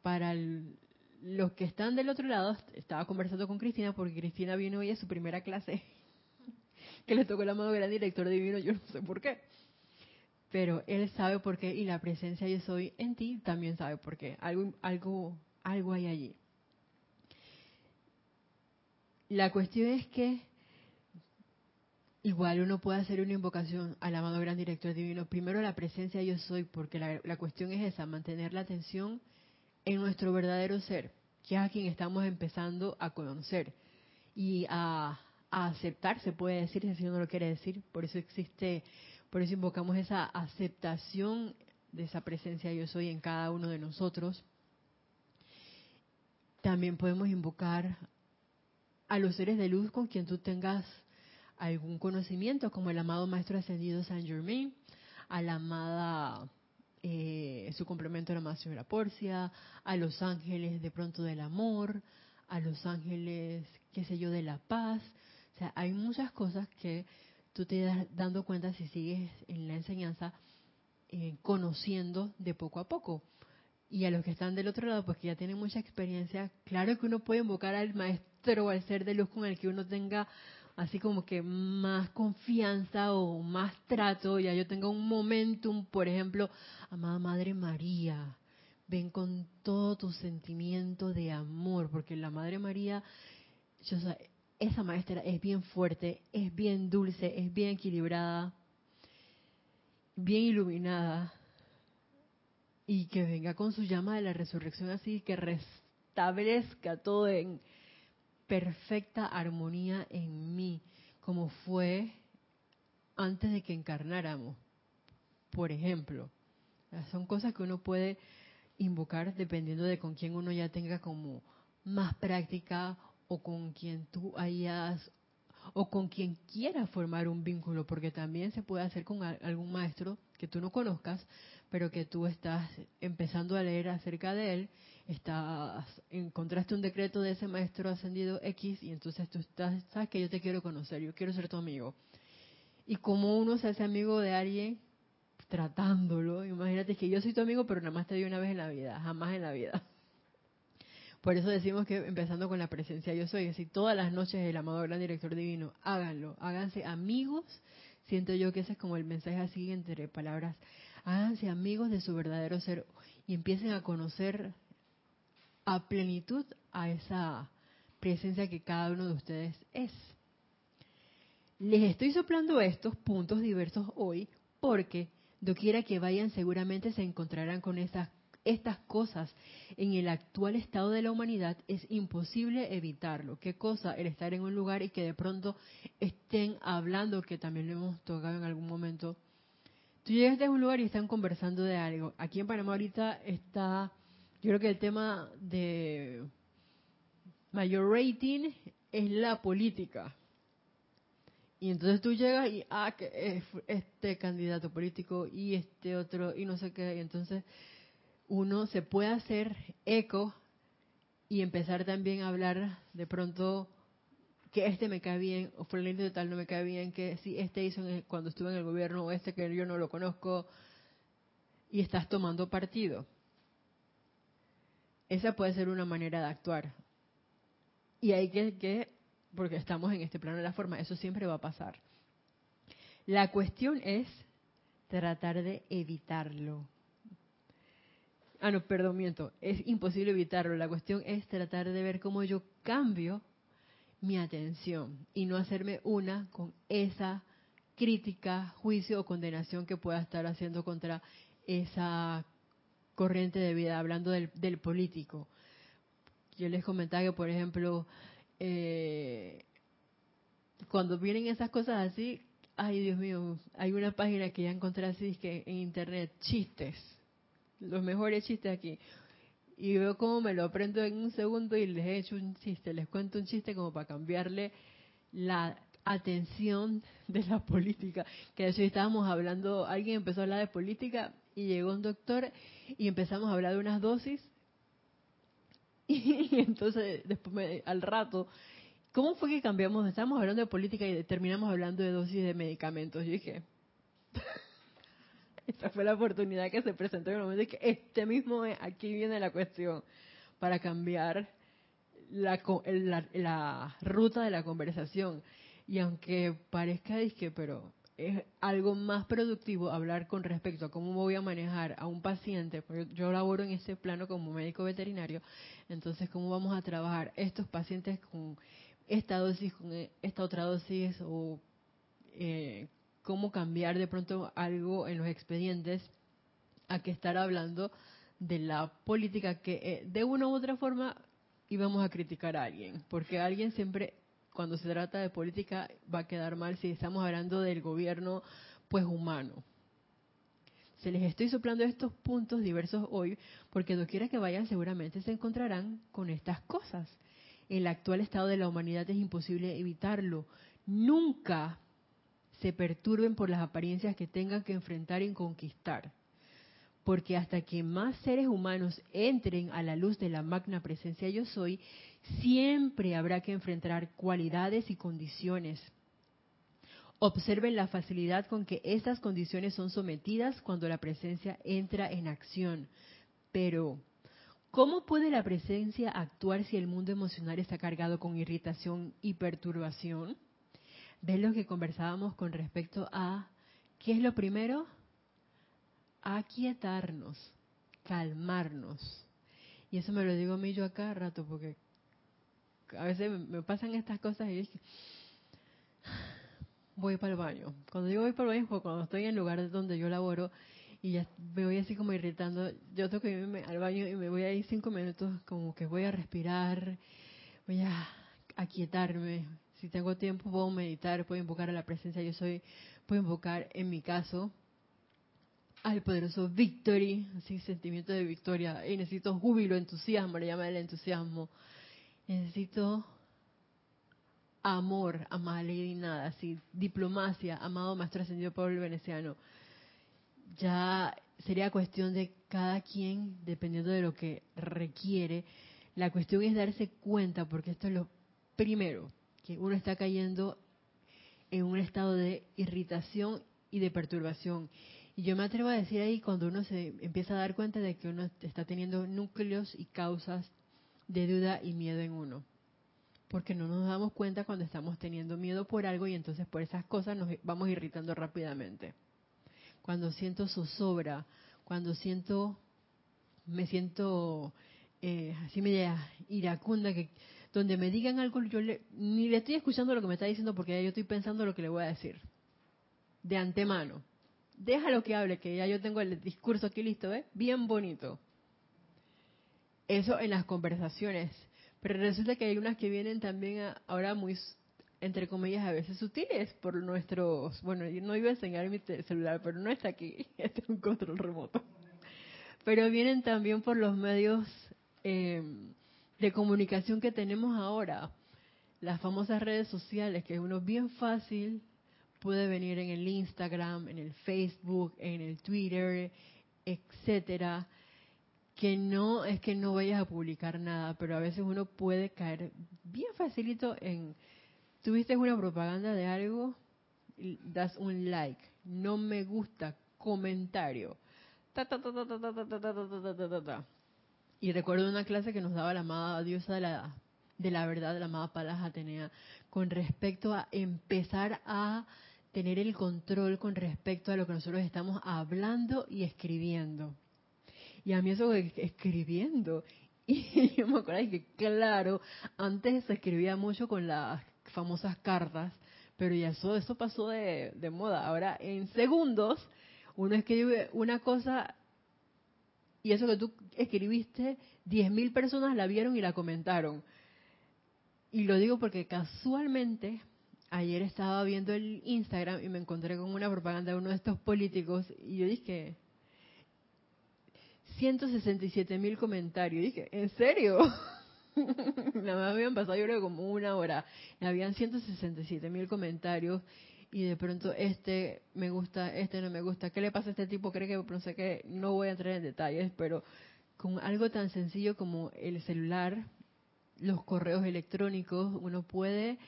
Para los que están del otro lado, estaba conversando con Cristina porque Cristina vino hoy a su primera clase que le tocó la mano gran director divino, yo no sé por qué. Pero él sabe por qué y la presencia yo soy en ti también sabe por qué. Algo, algo, algo hay allí. La cuestión es que igual uno puede hacer una invocación al amado gran director divino. Primero la presencia yo soy, porque la, cuestión es esa, mantener la atención en nuestro verdadero ser, que es a quien estamos empezando a conocer y a a aceptar, se puede decir, si uno lo quiere decir, por eso existe, por eso invocamos esa aceptación de esa presencia yo soy en cada uno de nosotros. También podemos invocar a los seres de luz con quien tú tengas algún conocimiento, como el amado Maestro Ascendido San Germain, a la amada, eh, su complemento a la Madre Señora Porcia, a los ángeles de pronto del amor, a los ángeles, qué sé yo, de la paz, o sea, hay muchas cosas que tú te das dando cuenta si sigues en la enseñanza, eh, conociendo de poco a poco. Y a los que están del otro lado, pues que ya tienen mucha experiencia, claro que uno puede invocar al maestro o al ser de luz con el que uno tenga así como que más confianza o más trato, ya yo tengo un momentum, por ejemplo, amada Madre María, ven con todo tu sentimiento de amor, porque la Madre María, esa maestra es bien fuerte, es bien dulce, es bien equilibrada, bien iluminada, y que venga con su llama de la resurrección así, que restablezca todo en perfecta armonía en mí, como fue antes de que encarnáramos, por ejemplo. Son cosas que uno puede invocar dependiendo de con quién uno ya tenga como más práctica o con quien tú hayas o con quien quiera formar un vínculo, porque también se puede hacer con algún maestro que tú no conozcas, pero que tú estás empezando a leer acerca de él, estás encontraste un decreto de ese maestro ascendido X y entonces tú estás, sabes que yo te quiero conocer, yo quiero ser tu amigo. Y como uno se hace amigo de alguien tratándolo, imagínate que yo soy tu amigo, pero nada más te di una vez en la vida, jamás en la vida. Por eso decimos que empezando con la presencia yo soy, así todas las noches el amado gran director divino, háganlo, háganse amigos. Siento yo que ese es como el mensaje así entre palabras. Háganse amigos de su verdadero ser y empiecen a conocer a plenitud a esa presencia que cada uno de ustedes es. Les estoy soplando estos puntos diversos hoy porque doquiera que vayan seguramente se encontrarán con esas estas cosas en el actual estado de la humanidad es imposible evitarlo. ¿Qué cosa? El estar en un lugar y que de pronto estén hablando, que también lo hemos tocado en algún momento. Tú llegas a un lugar y están conversando de algo. Aquí en Panamá ahorita está, yo creo que el tema de mayor rating es la política. Y entonces tú llegas y, ah, que este candidato político y este otro y no sé qué. Y entonces uno se puede hacer eco y empezar también a hablar de pronto que este me cae bien, o fulanito de tal no me cae bien, que si este hizo cuando estuve en el gobierno, o este que yo no lo conozco, y estás tomando partido. Esa puede ser una manera de actuar. Y hay que, que, porque estamos en este plano de la forma, eso siempre va a pasar. La cuestión es tratar de evitarlo. Ah, no, perdón, miento. Es imposible evitarlo. La cuestión es tratar de ver cómo yo cambio mi atención y no hacerme una con esa crítica, juicio o condenación que pueda estar haciendo contra esa corriente de vida, hablando del, político. Yo les comentaba que, por ejemplo, eh, cuando vienen esas cosas así, ay Dios mío, hay una página que ya encontré así que en internet, chistes, los mejores chistes aquí. Y veo cómo me lo aprendo en un segundo y les he hecho un chiste, les cuento un chiste como para cambiarle la atención de la política. Que de hecho estábamos hablando, alguien empezó a hablar de política y llegó un doctor y empezamos a hablar de unas dosis. Y, entonces después al rato ¿Cómo fue que cambiamos? Estábamos hablando de política y terminamos hablando de dosis de medicamentos. Yo dije, esta fue la oportunidad que se presentó en el momento que este mismo, aquí viene la cuestión, para cambiar la, la, ruta de la conversación. Y aunque parezca disque, pero es algo más productivo hablar con respecto a cómo voy a manejar a un paciente, porque yo laboro en ese plano como médico veterinario, entonces cómo vamos a trabajar estos pacientes con esta dosis con e, esta otra dosis o eh, cómo cambiar de pronto algo en los expedientes a que estar hablando de la política que eh, de una u otra forma íbamos a criticar a alguien, porque alguien siempre cuando se trata de política va a quedar mal si estamos hablando del gobierno pues humano. Se les estoy soplando estos puntos diversos hoy porque quiera que vayan seguramente se encontrarán con estas cosas el actual estado de la humanidad es imposible evitarlo. Nunca se perturben por las apariencias que tengan que enfrentar y conquistar. Porque hasta que más seres humanos entren a la luz de la magna presencia yo soy, siempre habrá que enfrentar cualidades y condiciones. Observen la facilidad con que estas condiciones son sometidas cuando la presencia entra en acción. Pero ¿Cómo puede la presencia actuar si el mundo emocional está cargado con irritación y perturbación? ¿Ves lo que conversábamos con respecto a qué es lo primero? Aquietarnos, calmarnos. Y eso me lo digo a mí yo acá rato porque a veces me pasan estas cosas y que voy para el baño. Cuando digo voy para el baño es cuando estoy en el lugar donde yo laboro y ya me voy así como irritando. Yo tengo que irme al baño y me voy a ir cinco minutos, como que voy a respirar, voy a aquietarme. Si tengo tiempo, puedo meditar, puedo invocar a la presencia. Yo soy, puedo invocar, en mi caso, al poderoso Victory, así sentimiento de victoria. Y necesito júbilo, entusiasmo, le llama el entusiasmo. Necesito amor, amada Lady Nada, así, diplomacia, amado Maestro Ascendido Pablo Veneciano ya sería cuestión de cada quien, dependiendo de lo que requiere. La cuestión es darse cuenta, porque esto es lo primero, que uno está cayendo en un estado de irritación y de perturbación. Y yo me atrevo a decir ahí cuando uno se empieza a dar cuenta de que uno está teniendo núcleos y causas de duda y miedo en uno. Porque no nos damos cuenta cuando estamos teniendo miedo por algo y entonces por esas cosas nos vamos irritando rápidamente cuando siento zozobra, cuando siento, me siento eh, así media iracunda, que donde me digan algo, yo ni le estoy escuchando lo que me está diciendo porque ya yo estoy pensando lo que le voy a decir. De antemano. Déjalo que hable, que ya yo tengo el discurso aquí listo, ¿eh? Bien bonito. Eso en las conversaciones. Pero resulta que hay unas que vienen también ahora muy entre comillas, a veces sutiles por nuestros... Bueno, no iba a enseñar mi celular, pero no está aquí, este es un control remoto. Pero vienen también por los medios eh, de comunicación que tenemos ahora, las famosas redes sociales, que uno bien fácil puede venir en el Instagram, en el Facebook, en el Twitter, etcétera, que no es que no vayas a publicar nada, pero a veces uno puede caer bien facilito en tuviste una propaganda de algo, das un like, no me gusta, comentario. y recuerdo una clase que nos daba la amada diosa de la, de la verdad, la amada Palas Atenea, con respecto a empezar a tener el control con respecto a lo que nosotros estamos hablando y escribiendo. Y a mí eso de escribiendo. Y yo me acuerdo que, claro, antes se escribía mucho con las famosas cartas, pero ya eso, eso pasó de, de moda. Ahora, en segundos, uno escribe una cosa y eso que tú escribiste, 10.000 personas la vieron y la comentaron. Y lo digo porque casualmente ayer estaba viendo el Instagram y me encontré con una propaganda de uno de estos políticos y yo dije, 167 mil comentarios. Y dije, ¿en serio? Nada más habían pasado yo creo como una hora. Y habían 167 mil comentarios y de pronto este me gusta, este no me gusta. ¿Qué le pasa a este tipo? Cree que no sé qué. No voy a entrar en detalles, pero con algo tan sencillo como el celular, los correos electrónicos, uno puede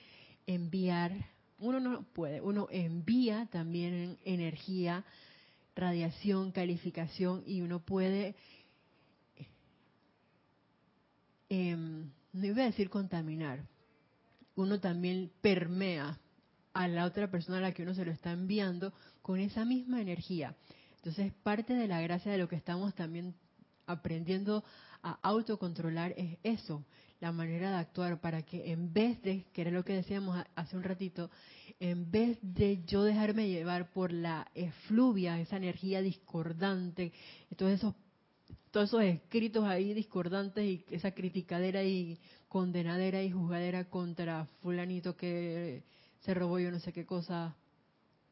enviar, uno no puede, uno envía también energía, radiación, calificación y uno puede, em, no iba a decir contaminar, uno también permea a la otra persona a la que uno se lo está enviando con esa misma energía. Entonces, parte de la gracia de lo que estamos también aprendiendo a autocontrolar es eso, la manera de actuar para que en vez de, que era lo que decíamos hace un ratito, en vez de yo dejarme llevar por la efluvia, esa energía discordante, todos esos, todos esos escritos ahí discordantes y esa criticadera y condenadera y juzgadera contra fulanito que se robó yo no sé qué cosa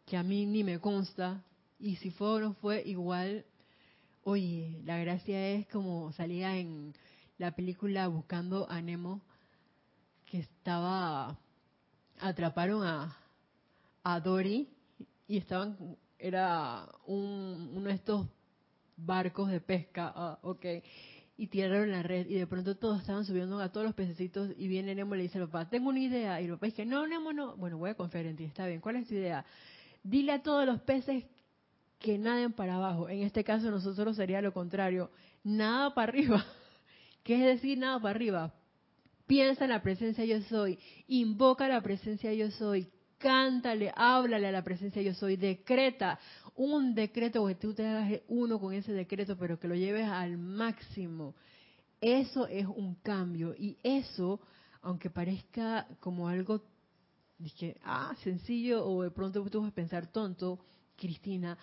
que a mí ni me consta, y si fue o no fue, igual, oye, la gracia es como salía en la película Buscando a Nemo, que estaba, atraparon a, Dory y estaban, era un, uno de estos barcos de pesca, ah, ok, y tiraron la red y de pronto todos estaban subiendo a todos los pececitos y viene Nemo y le dice al papá, tengo una idea, y el papá dice, no, Nemo, no, bueno, voy a confiar en ti, está bien, ¿cuál es tu idea? Dile a todos los peces que naden para abajo, en este caso nosotros sería lo contrario, nada para arriba. ¿Qué es decir nada para arriba? Piensa en la presencia yo soy, invoca la presencia yo soy, cántale, háblale a la presencia yo soy, decreta un decreto, que tú te hagas uno con ese decreto, pero que lo lleves al máximo. Eso es un cambio y eso, aunque parezca como algo, dije, ah, sencillo o de pronto tú vas a pensar tonto, Cristina,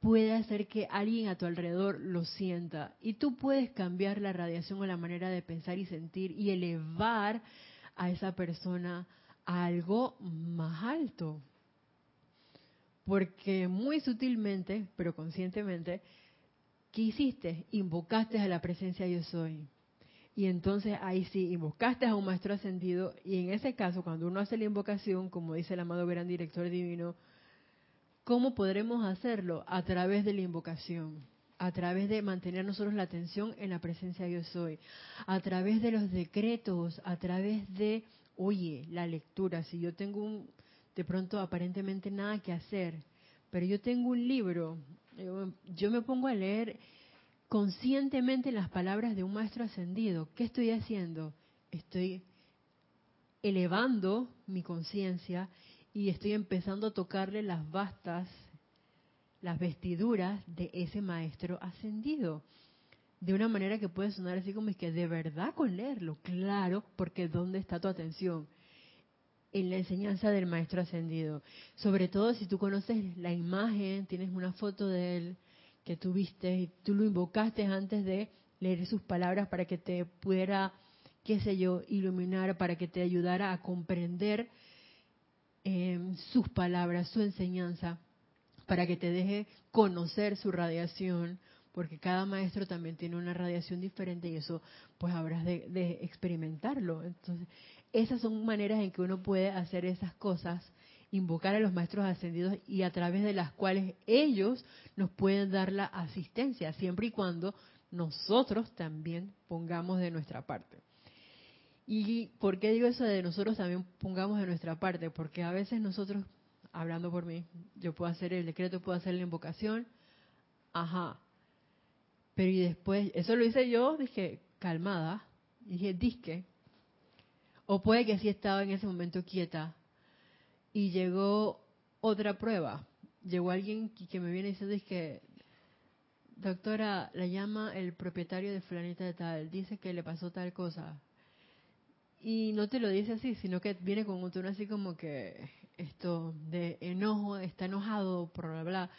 puede hacer que alguien a tu alrededor lo sienta. Y tú puedes cambiar la radiación o la manera de pensar y sentir y elevar a esa persona a algo más alto. Porque muy sutilmente, pero conscientemente, ¿qué hiciste? Invocaste a la presencia yo soy. Y entonces ahí sí, invocaste a un maestro ascendido y en ese caso, cuando uno hace la invocación, como dice el amado gran director divino, ¿Cómo podremos hacerlo? A través de la invocación, a través de mantener nosotros la atención en la presencia yo soy, a través de los decretos, a través de, oye, la lectura. Si yo tengo un, de pronto aparentemente nada que hacer, pero yo tengo un libro, yo me pongo a leer conscientemente las palabras de un maestro ascendido. ¿Qué estoy haciendo? Estoy elevando mi conciencia y estoy empezando a tocarle las bastas, las vestiduras de ese maestro ascendido. De una manera que puede sonar así como es que de verdad con leerlo, claro, porque ¿dónde está tu atención? En la enseñanza del maestro ascendido. Sobre todo si tú conoces la imagen, tienes una foto de él que tú viste y tú lo invocaste antes de leer sus palabras para que te pudiera, qué sé yo, iluminar, para que te ayudara a comprender Em, sus palabras, su enseñanza, para que te deje conocer su radiación, porque cada maestro también tiene una radiación diferente y eso pues habrás de, de experimentarlo. Entonces, esas son maneras en que uno puede hacer esas cosas, invocar a los maestros ascendidos y a través de las cuales ellos nos pueden dar la asistencia, siempre y cuando nosotros también pongamos de nuestra parte. ¿Y por qué digo eso de nosotros también pongamos de nuestra parte? Porque a veces nosotros, hablando por mí, yo puedo hacer el decreto, puedo hacer la invocación, ajá. Pero y después, eso lo hice yo, dije, calmada, dije, disque. O puede que sí estaba en ese momento quieta y llegó otra prueba. Llegó alguien que me viene diciendo, que doctora, la llama el propietario de fulanita de tal, dice que le pasó tal cosa. Y no te lo dice así, sino que viene con un tono así como que esto de enojo, está enojado, por bla, bla.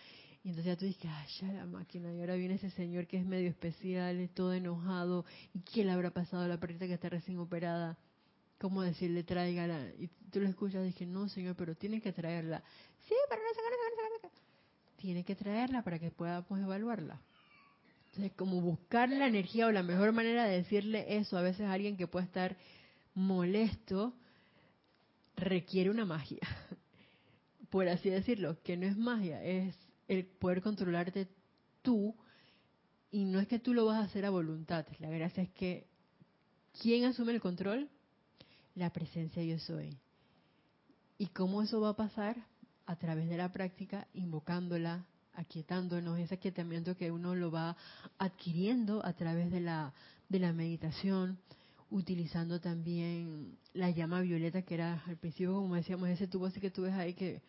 Y entonces ya tú dices, ay, ya la máquina, y ahora viene ese señor que es medio especial, todo enojado, ¿y qué le habrá pasado a la perrita que está recién operada? ¿Cómo decirle, tráigala? Y tú lo escuchas, dije, no, señor, pero tiene que traerla. Sí, pero no se Tiene que traerla para que podamos evaluarla. Entonces, como buscar la energía o la mejor manera de decirle eso a veces a alguien que puede estar molesto, requiere una magia, por así decirlo, que no es magia, es el poder controlarte tú, y no es que tú lo vas a hacer a voluntad, la gracia es que, ¿quién asume el control? La presencia yo soy. ¿Y cómo eso va a pasar? A través de la práctica, invocándola, aquietándonos, ese aquietamiento que uno lo va adquiriendo a través de la, de la meditación, utilizando también la llama violeta, que era al principio, como decíamos, ese tubo así que tú ves ahí que,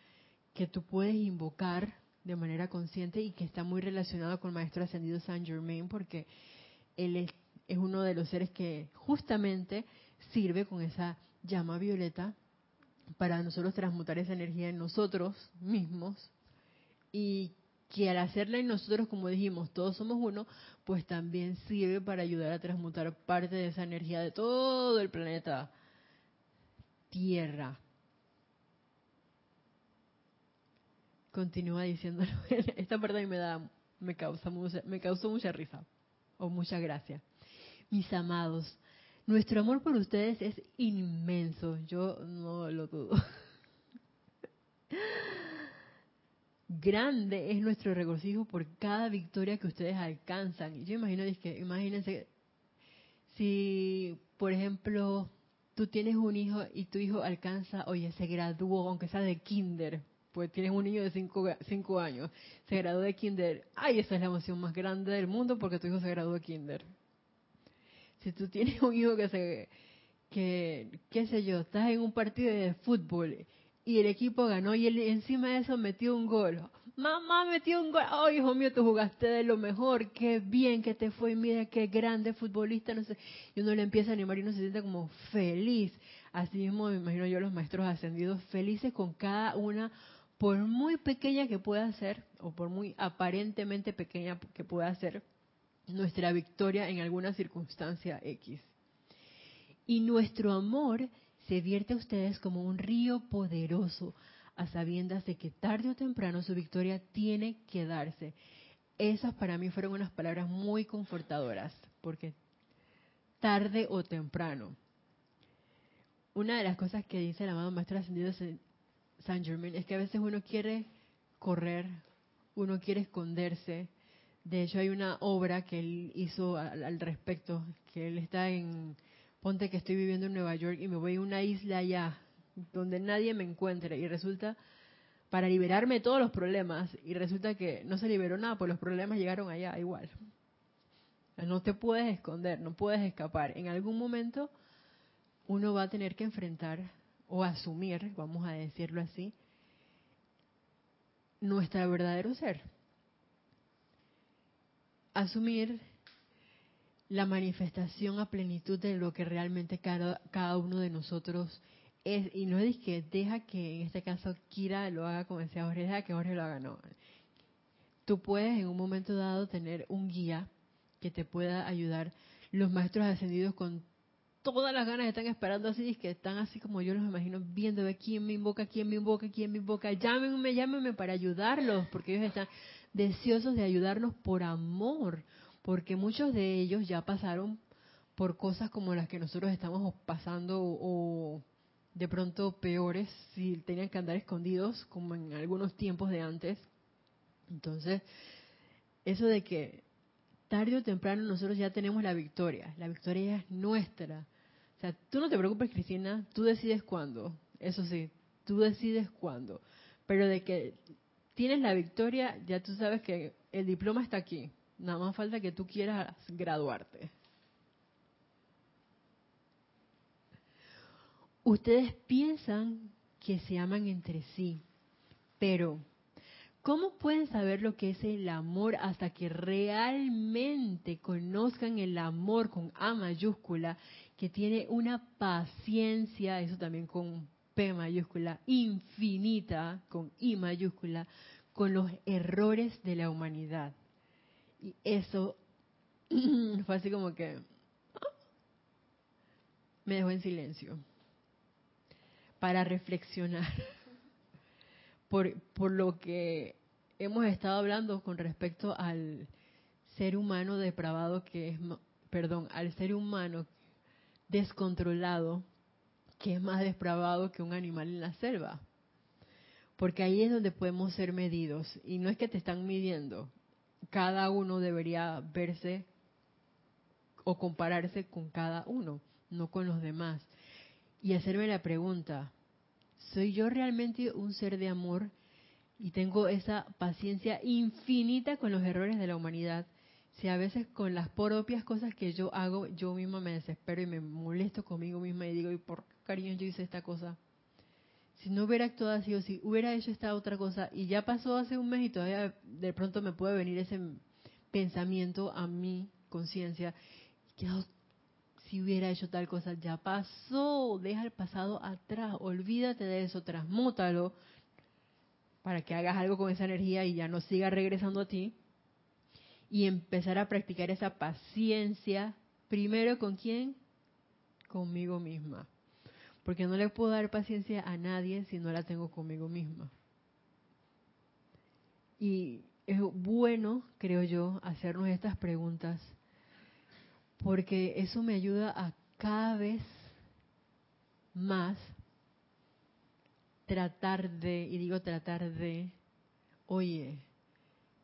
que tú puedes invocar de manera consciente y que está muy relacionado con el Maestro Ascendido Saint Germain, porque él es, es uno de los seres que justamente sirve con esa llama violeta para nosotros transmutar esa energía en nosotros mismos y que al hacerla en nosotros, como dijimos, todos somos uno, pues también sirve para ayudar a transmutar parte de esa energía de todo el planeta Tierra. Continúa diciéndolo. Esta parte a mí me da, me causa mucha, me causó mucha risa o mucha gracia. Mis amados, nuestro amor por ustedes es inmenso, yo no lo dudo. grande es nuestro regocijo por cada victoria que ustedes alcanzan. Y yo imagino, que, imagínense, si, por ejemplo, tú tienes un hijo y tu hijo alcanza, oye, se graduó, aunque sea de kinder, pues tienes un niño de cinco, cinco años, se graduó de kinder, ay, esa es la emoción más grande del mundo porque tu hijo se graduó de kinder. Si tú tienes un hijo que se, que, qué sé yo, estás en un partido de fútbol y el equipo ganó y él encima de eso metió un gol. Mamá metió un gol. Oh, hijo mío, tú jugaste de lo mejor. Qué bien que te fue. Mira qué grande futbolista. No sé. Y uno le empieza a animar y uno se siente como feliz. Así mismo me imagino yo los maestros ascendidos felices con cada una, por muy pequeña que pueda ser, o por muy aparentemente pequeña que pueda ser, nuestra victoria en alguna circunstancia X. Y nuestro amor se vierte a ustedes como un río poderoso, a sabiendas de que tarde o temprano su victoria tiene que darse. Esas para mí fueron unas palabras muy confortadoras, porque tarde o temprano. Una de las cosas que dice el amado Maestro Ascendido San Germain es que a veces uno quiere correr, uno quiere esconderse. De hecho, hay una obra que él hizo al, al respecto, que él está en ponte que estoy viviendo en Nueva York y me voy a una isla allá donde nadie me encuentre y resulta para liberarme de todos los problemas y resulta que no se liberó nada, pues los problemas llegaron allá igual. No te puedes esconder, no puedes escapar. En algún momento uno va a tener que enfrentar o asumir, vamos a decirlo así, nuestro verdadero ser. Asumir la manifestación a plenitud de lo que realmente cada, cada uno de nosotros es. Y no es que deja que en este caso Kira lo haga como decía Jorge, deja que Jorge lo haga, no. Tú puedes en un momento dado tener un guía que te pueda ayudar. Los maestros ascendidos con todas las ganas están esperando así, que están así como yo los imagino, viendo de quién me invoca, quién me invoca, quién me invoca. Llámenme, llámenme para ayudarlos, porque ellos están deseosos de ayudarnos por amor, porque muchos de ellos ya pasaron por cosas como las que nosotros estamos pasando o, de pronto peores si tenían que andar escondidos como en algunos tiempos de antes. Entonces, eso de que tarde o temprano nosotros ya tenemos la victoria, la victoria es nuestra. O sea, tú no te preocupes, Cristina, tú decides cuándo. Eso sí, tú decides cuándo. Pero de que tienes la victoria, ya tú sabes que el diploma está aquí. Nada más falta que tú quieras graduarte. Ustedes piensan que se aman entre sí, pero ¿cómo pueden saber lo que es el amor hasta que realmente conozcan el amor con A mayúscula, que tiene una paciencia, eso también con P mayúscula, infinita, con I mayúscula, con los errores de la humanidad? Y eso fue así como que me dejó en silencio para reflexionar por, por lo que hemos estado hablando con respecto al ser humano depravado que es, perdón, al ser humano descontrolado que es más depravado que un animal en la selva. Porque ahí es donde podemos ser medidos. Y no es que te están midiendo. Cada uno debería verse o compararse con cada uno, no con los demás y hacerme la pregunta, ¿soy yo realmente un ser de amor y tengo esa paciencia infinita con los errores de la humanidad? Si a veces con las propias cosas que yo hago, yo misma me desespero y me molesto conmigo misma y digo, ¿y por cariño yo hice esta cosa? Si no hubiera actuado así o si hubiera hecho esta otra cosa y ya pasó hace un mes y todavía de pronto me puede venir ese pensamiento a mi conciencia, si hubiera hecho tal cosa, ya pasó, deja el pasado atrás, olvídate de eso, transmútalo para que hagas algo con esa energía y ya no siga regresando a ti. Y empezar a practicar esa paciencia, primero con quién? Conmigo misma. Porque no le puedo dar paciencia a nadie si no la tengo conmigo misma. Y es bueno, creo yo, hacernos estas preguntas porque eso me ayuda a cada vez más tratar de, y digo tratar de, oye,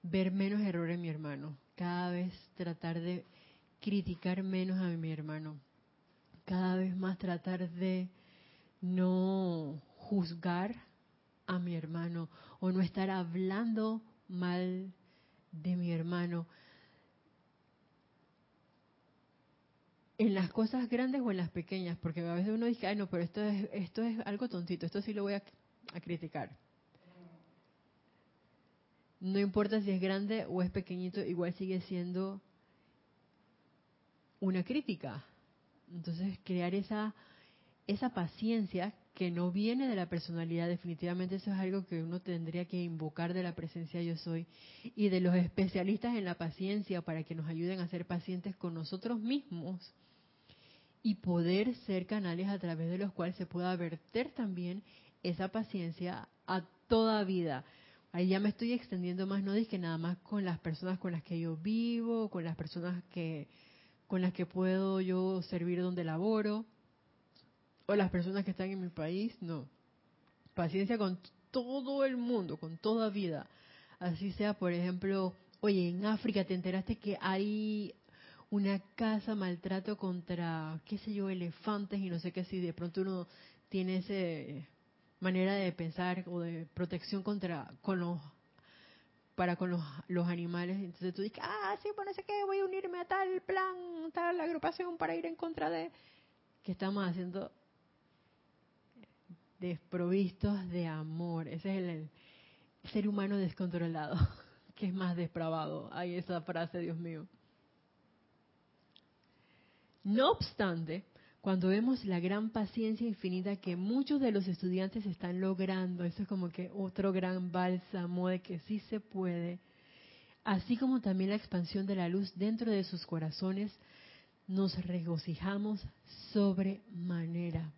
ver menos errores en mi hermano, cada vez tratar de criticar menos a mi hermano, cada vez más tratar de no juzgar a mi hermano o no estar hablando mal de mi hermano, en las cosas grandes o en las pequeñas, porque a veces uno dice, ay no, pero esto es, esto es algo tontito, esto sí lo voy a, criticar. No importa si es grande o es pequeñito, igual sigue siendo una crítica. Entonces, crear esa, esa paciencia que no viene de la personalidad, definitivamente eso es algo que uno tendría que invocar de la presencia yo soy y de los especialistas en la paciencia para que nos ayuden a ser pacientes con nosotros mismos y poder ser canales a través de los cuales se pueda verter también esa paciencia a toda vida. Ahí ya me estoy extendiendo más, no dije nada más con las personas con las que yo vivo, con las personas que con las que puedo yo servir donde laboro, o las personas que están en mi país, no. Paciencia con todo el mundo, con toda vida. Así sea, por ejemplo, oye, en África te enteraste que hay una casa maltrato contra, qué sé yo, elefantes y no sé qué, si de pronto uno tiene esa manera de pensar o de protección contra con los para con los, los animales, entonces tú dices, ah, sí, bueno, sé que voy a unirme a tal plan, tal agrupación para ir en contra de... que estamos haciendo? Desprovistos de amor. Ese es el, ser humano descontrolado, que es más depravado. Hay esa frase, Dios mío. No obstante, cuando vemos la gran paciencia infinita que muchos de los estudiantes están logrando, eso es como que otro gran bálsamo de que sí se puede, así como también la expansión de la luz dentro de sus corazones, nos regocijamos sobremanera.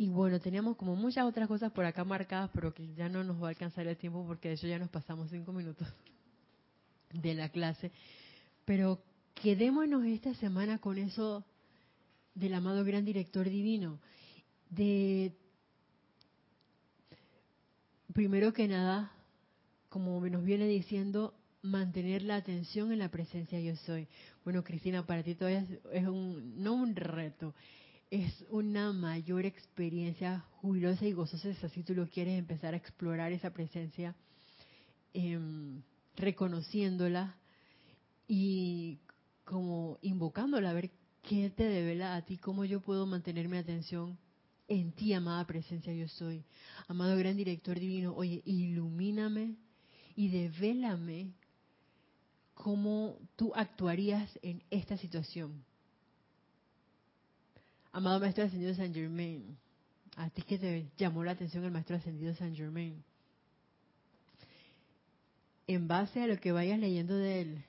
Y bueno, teníamos como muchas otras cosas por acá marcadas, pero que ya no nos va a alcanzar el tiempo porque de hecho ya nos pasamos cinco minutos de la clase. Pero quedémonos esta semana con eso del amado gran director divino, de primero que nada, como nos viene diciendo, mantener la atención en la presencia yo soy. Bueno, Cristina, para ti todavía es un, no un reto, es una mayor experiencia jubilosa y gozosa si tú lo quieres empezar a explorar esa presencia, em, reconociéndola y como invocándola a ver qué te devela a ti, cómo yo puedo mantener mi atención en ti, amada presencia yo soy. Amado gran director divino, oye, ilumíname y devélame cómo tú actuarías en esta situación. Amado Maestro Ascendido San Germain, a ti que te llamó la atención el Maestro Ascendido San Germain, en base a lo que vayas leyendo de él,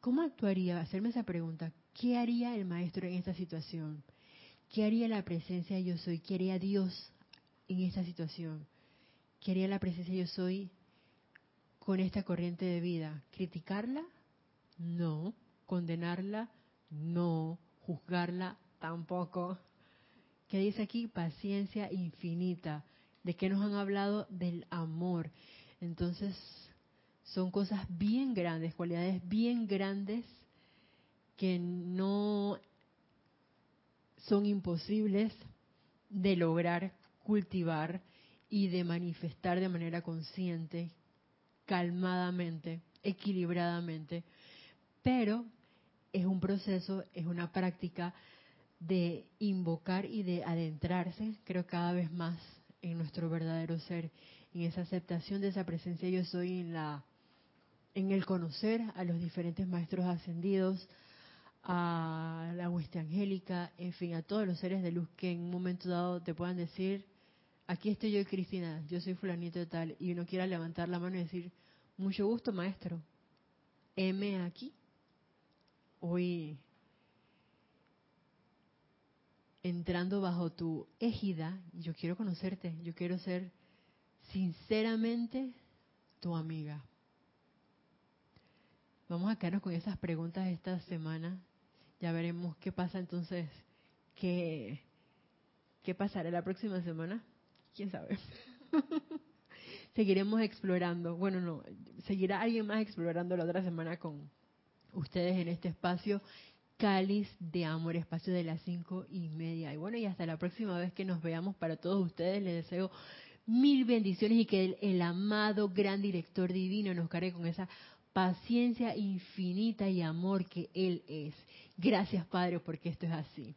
¿cómo actuaría? Hacerme esa pregunta, ¿qué haría el Maestro en esta situación? ¿Qué haría la presencia yo soy? ¿Qué haría Dios en esta situación? ¿Qué haría la presencia yo soy con esta corriente de vida? ¿Criticarla? No. ¿Condenarla? No. ¿Juzgarla? Tampoco. ¿Qué dice aquí? Paciencia infinita. ¿De qué nos han hablado? Del amor. Entonces, son cosas bien grandes, cualidades bien grandes que no son imposibles de lograr cultivar y de manifestar de manera consciente, calmadamente, equilibradamente, pero es un proceso, es una práctica de invocar y de adentrarse, creo cada vez más en nuestro verdadero ser, en esa aceptación de esa presencia yo soy en la en el conocer a los diferentes maestros ascendidos, a la hueste angélica, en fin, a todos los seres de luz que en un momento dado te puedan decir, aquí estoy yo, Cristina, yo soy fulanito de tal, y uno quiera levantar la mano y decir, mucho gusto, maestro, M aquí. Hoy, entrando bajo tu égida, yo quiero conocerte, yo quiero ser sinceramente tu amiga. Vamos a quedarnos con esas preguntas esta semana ya veremos qué pasa entonces, qué, qué pasará la próxima semana. ¿Quién sabe? Seguiremos explorando. Bueno, no, seguirá alguien más explorando la otra semana con ustedes en este espacio Cáliz de Amor, espacio de las cinco y media. Y bueno, y hasta la próxima vez que nos veamos para todos ustedes, les deseo mil bendiciones y que el, amado gran director divino nos cargue con esa paciencia infinita y amor que Él es. Gracias, Padre, porque esto es así.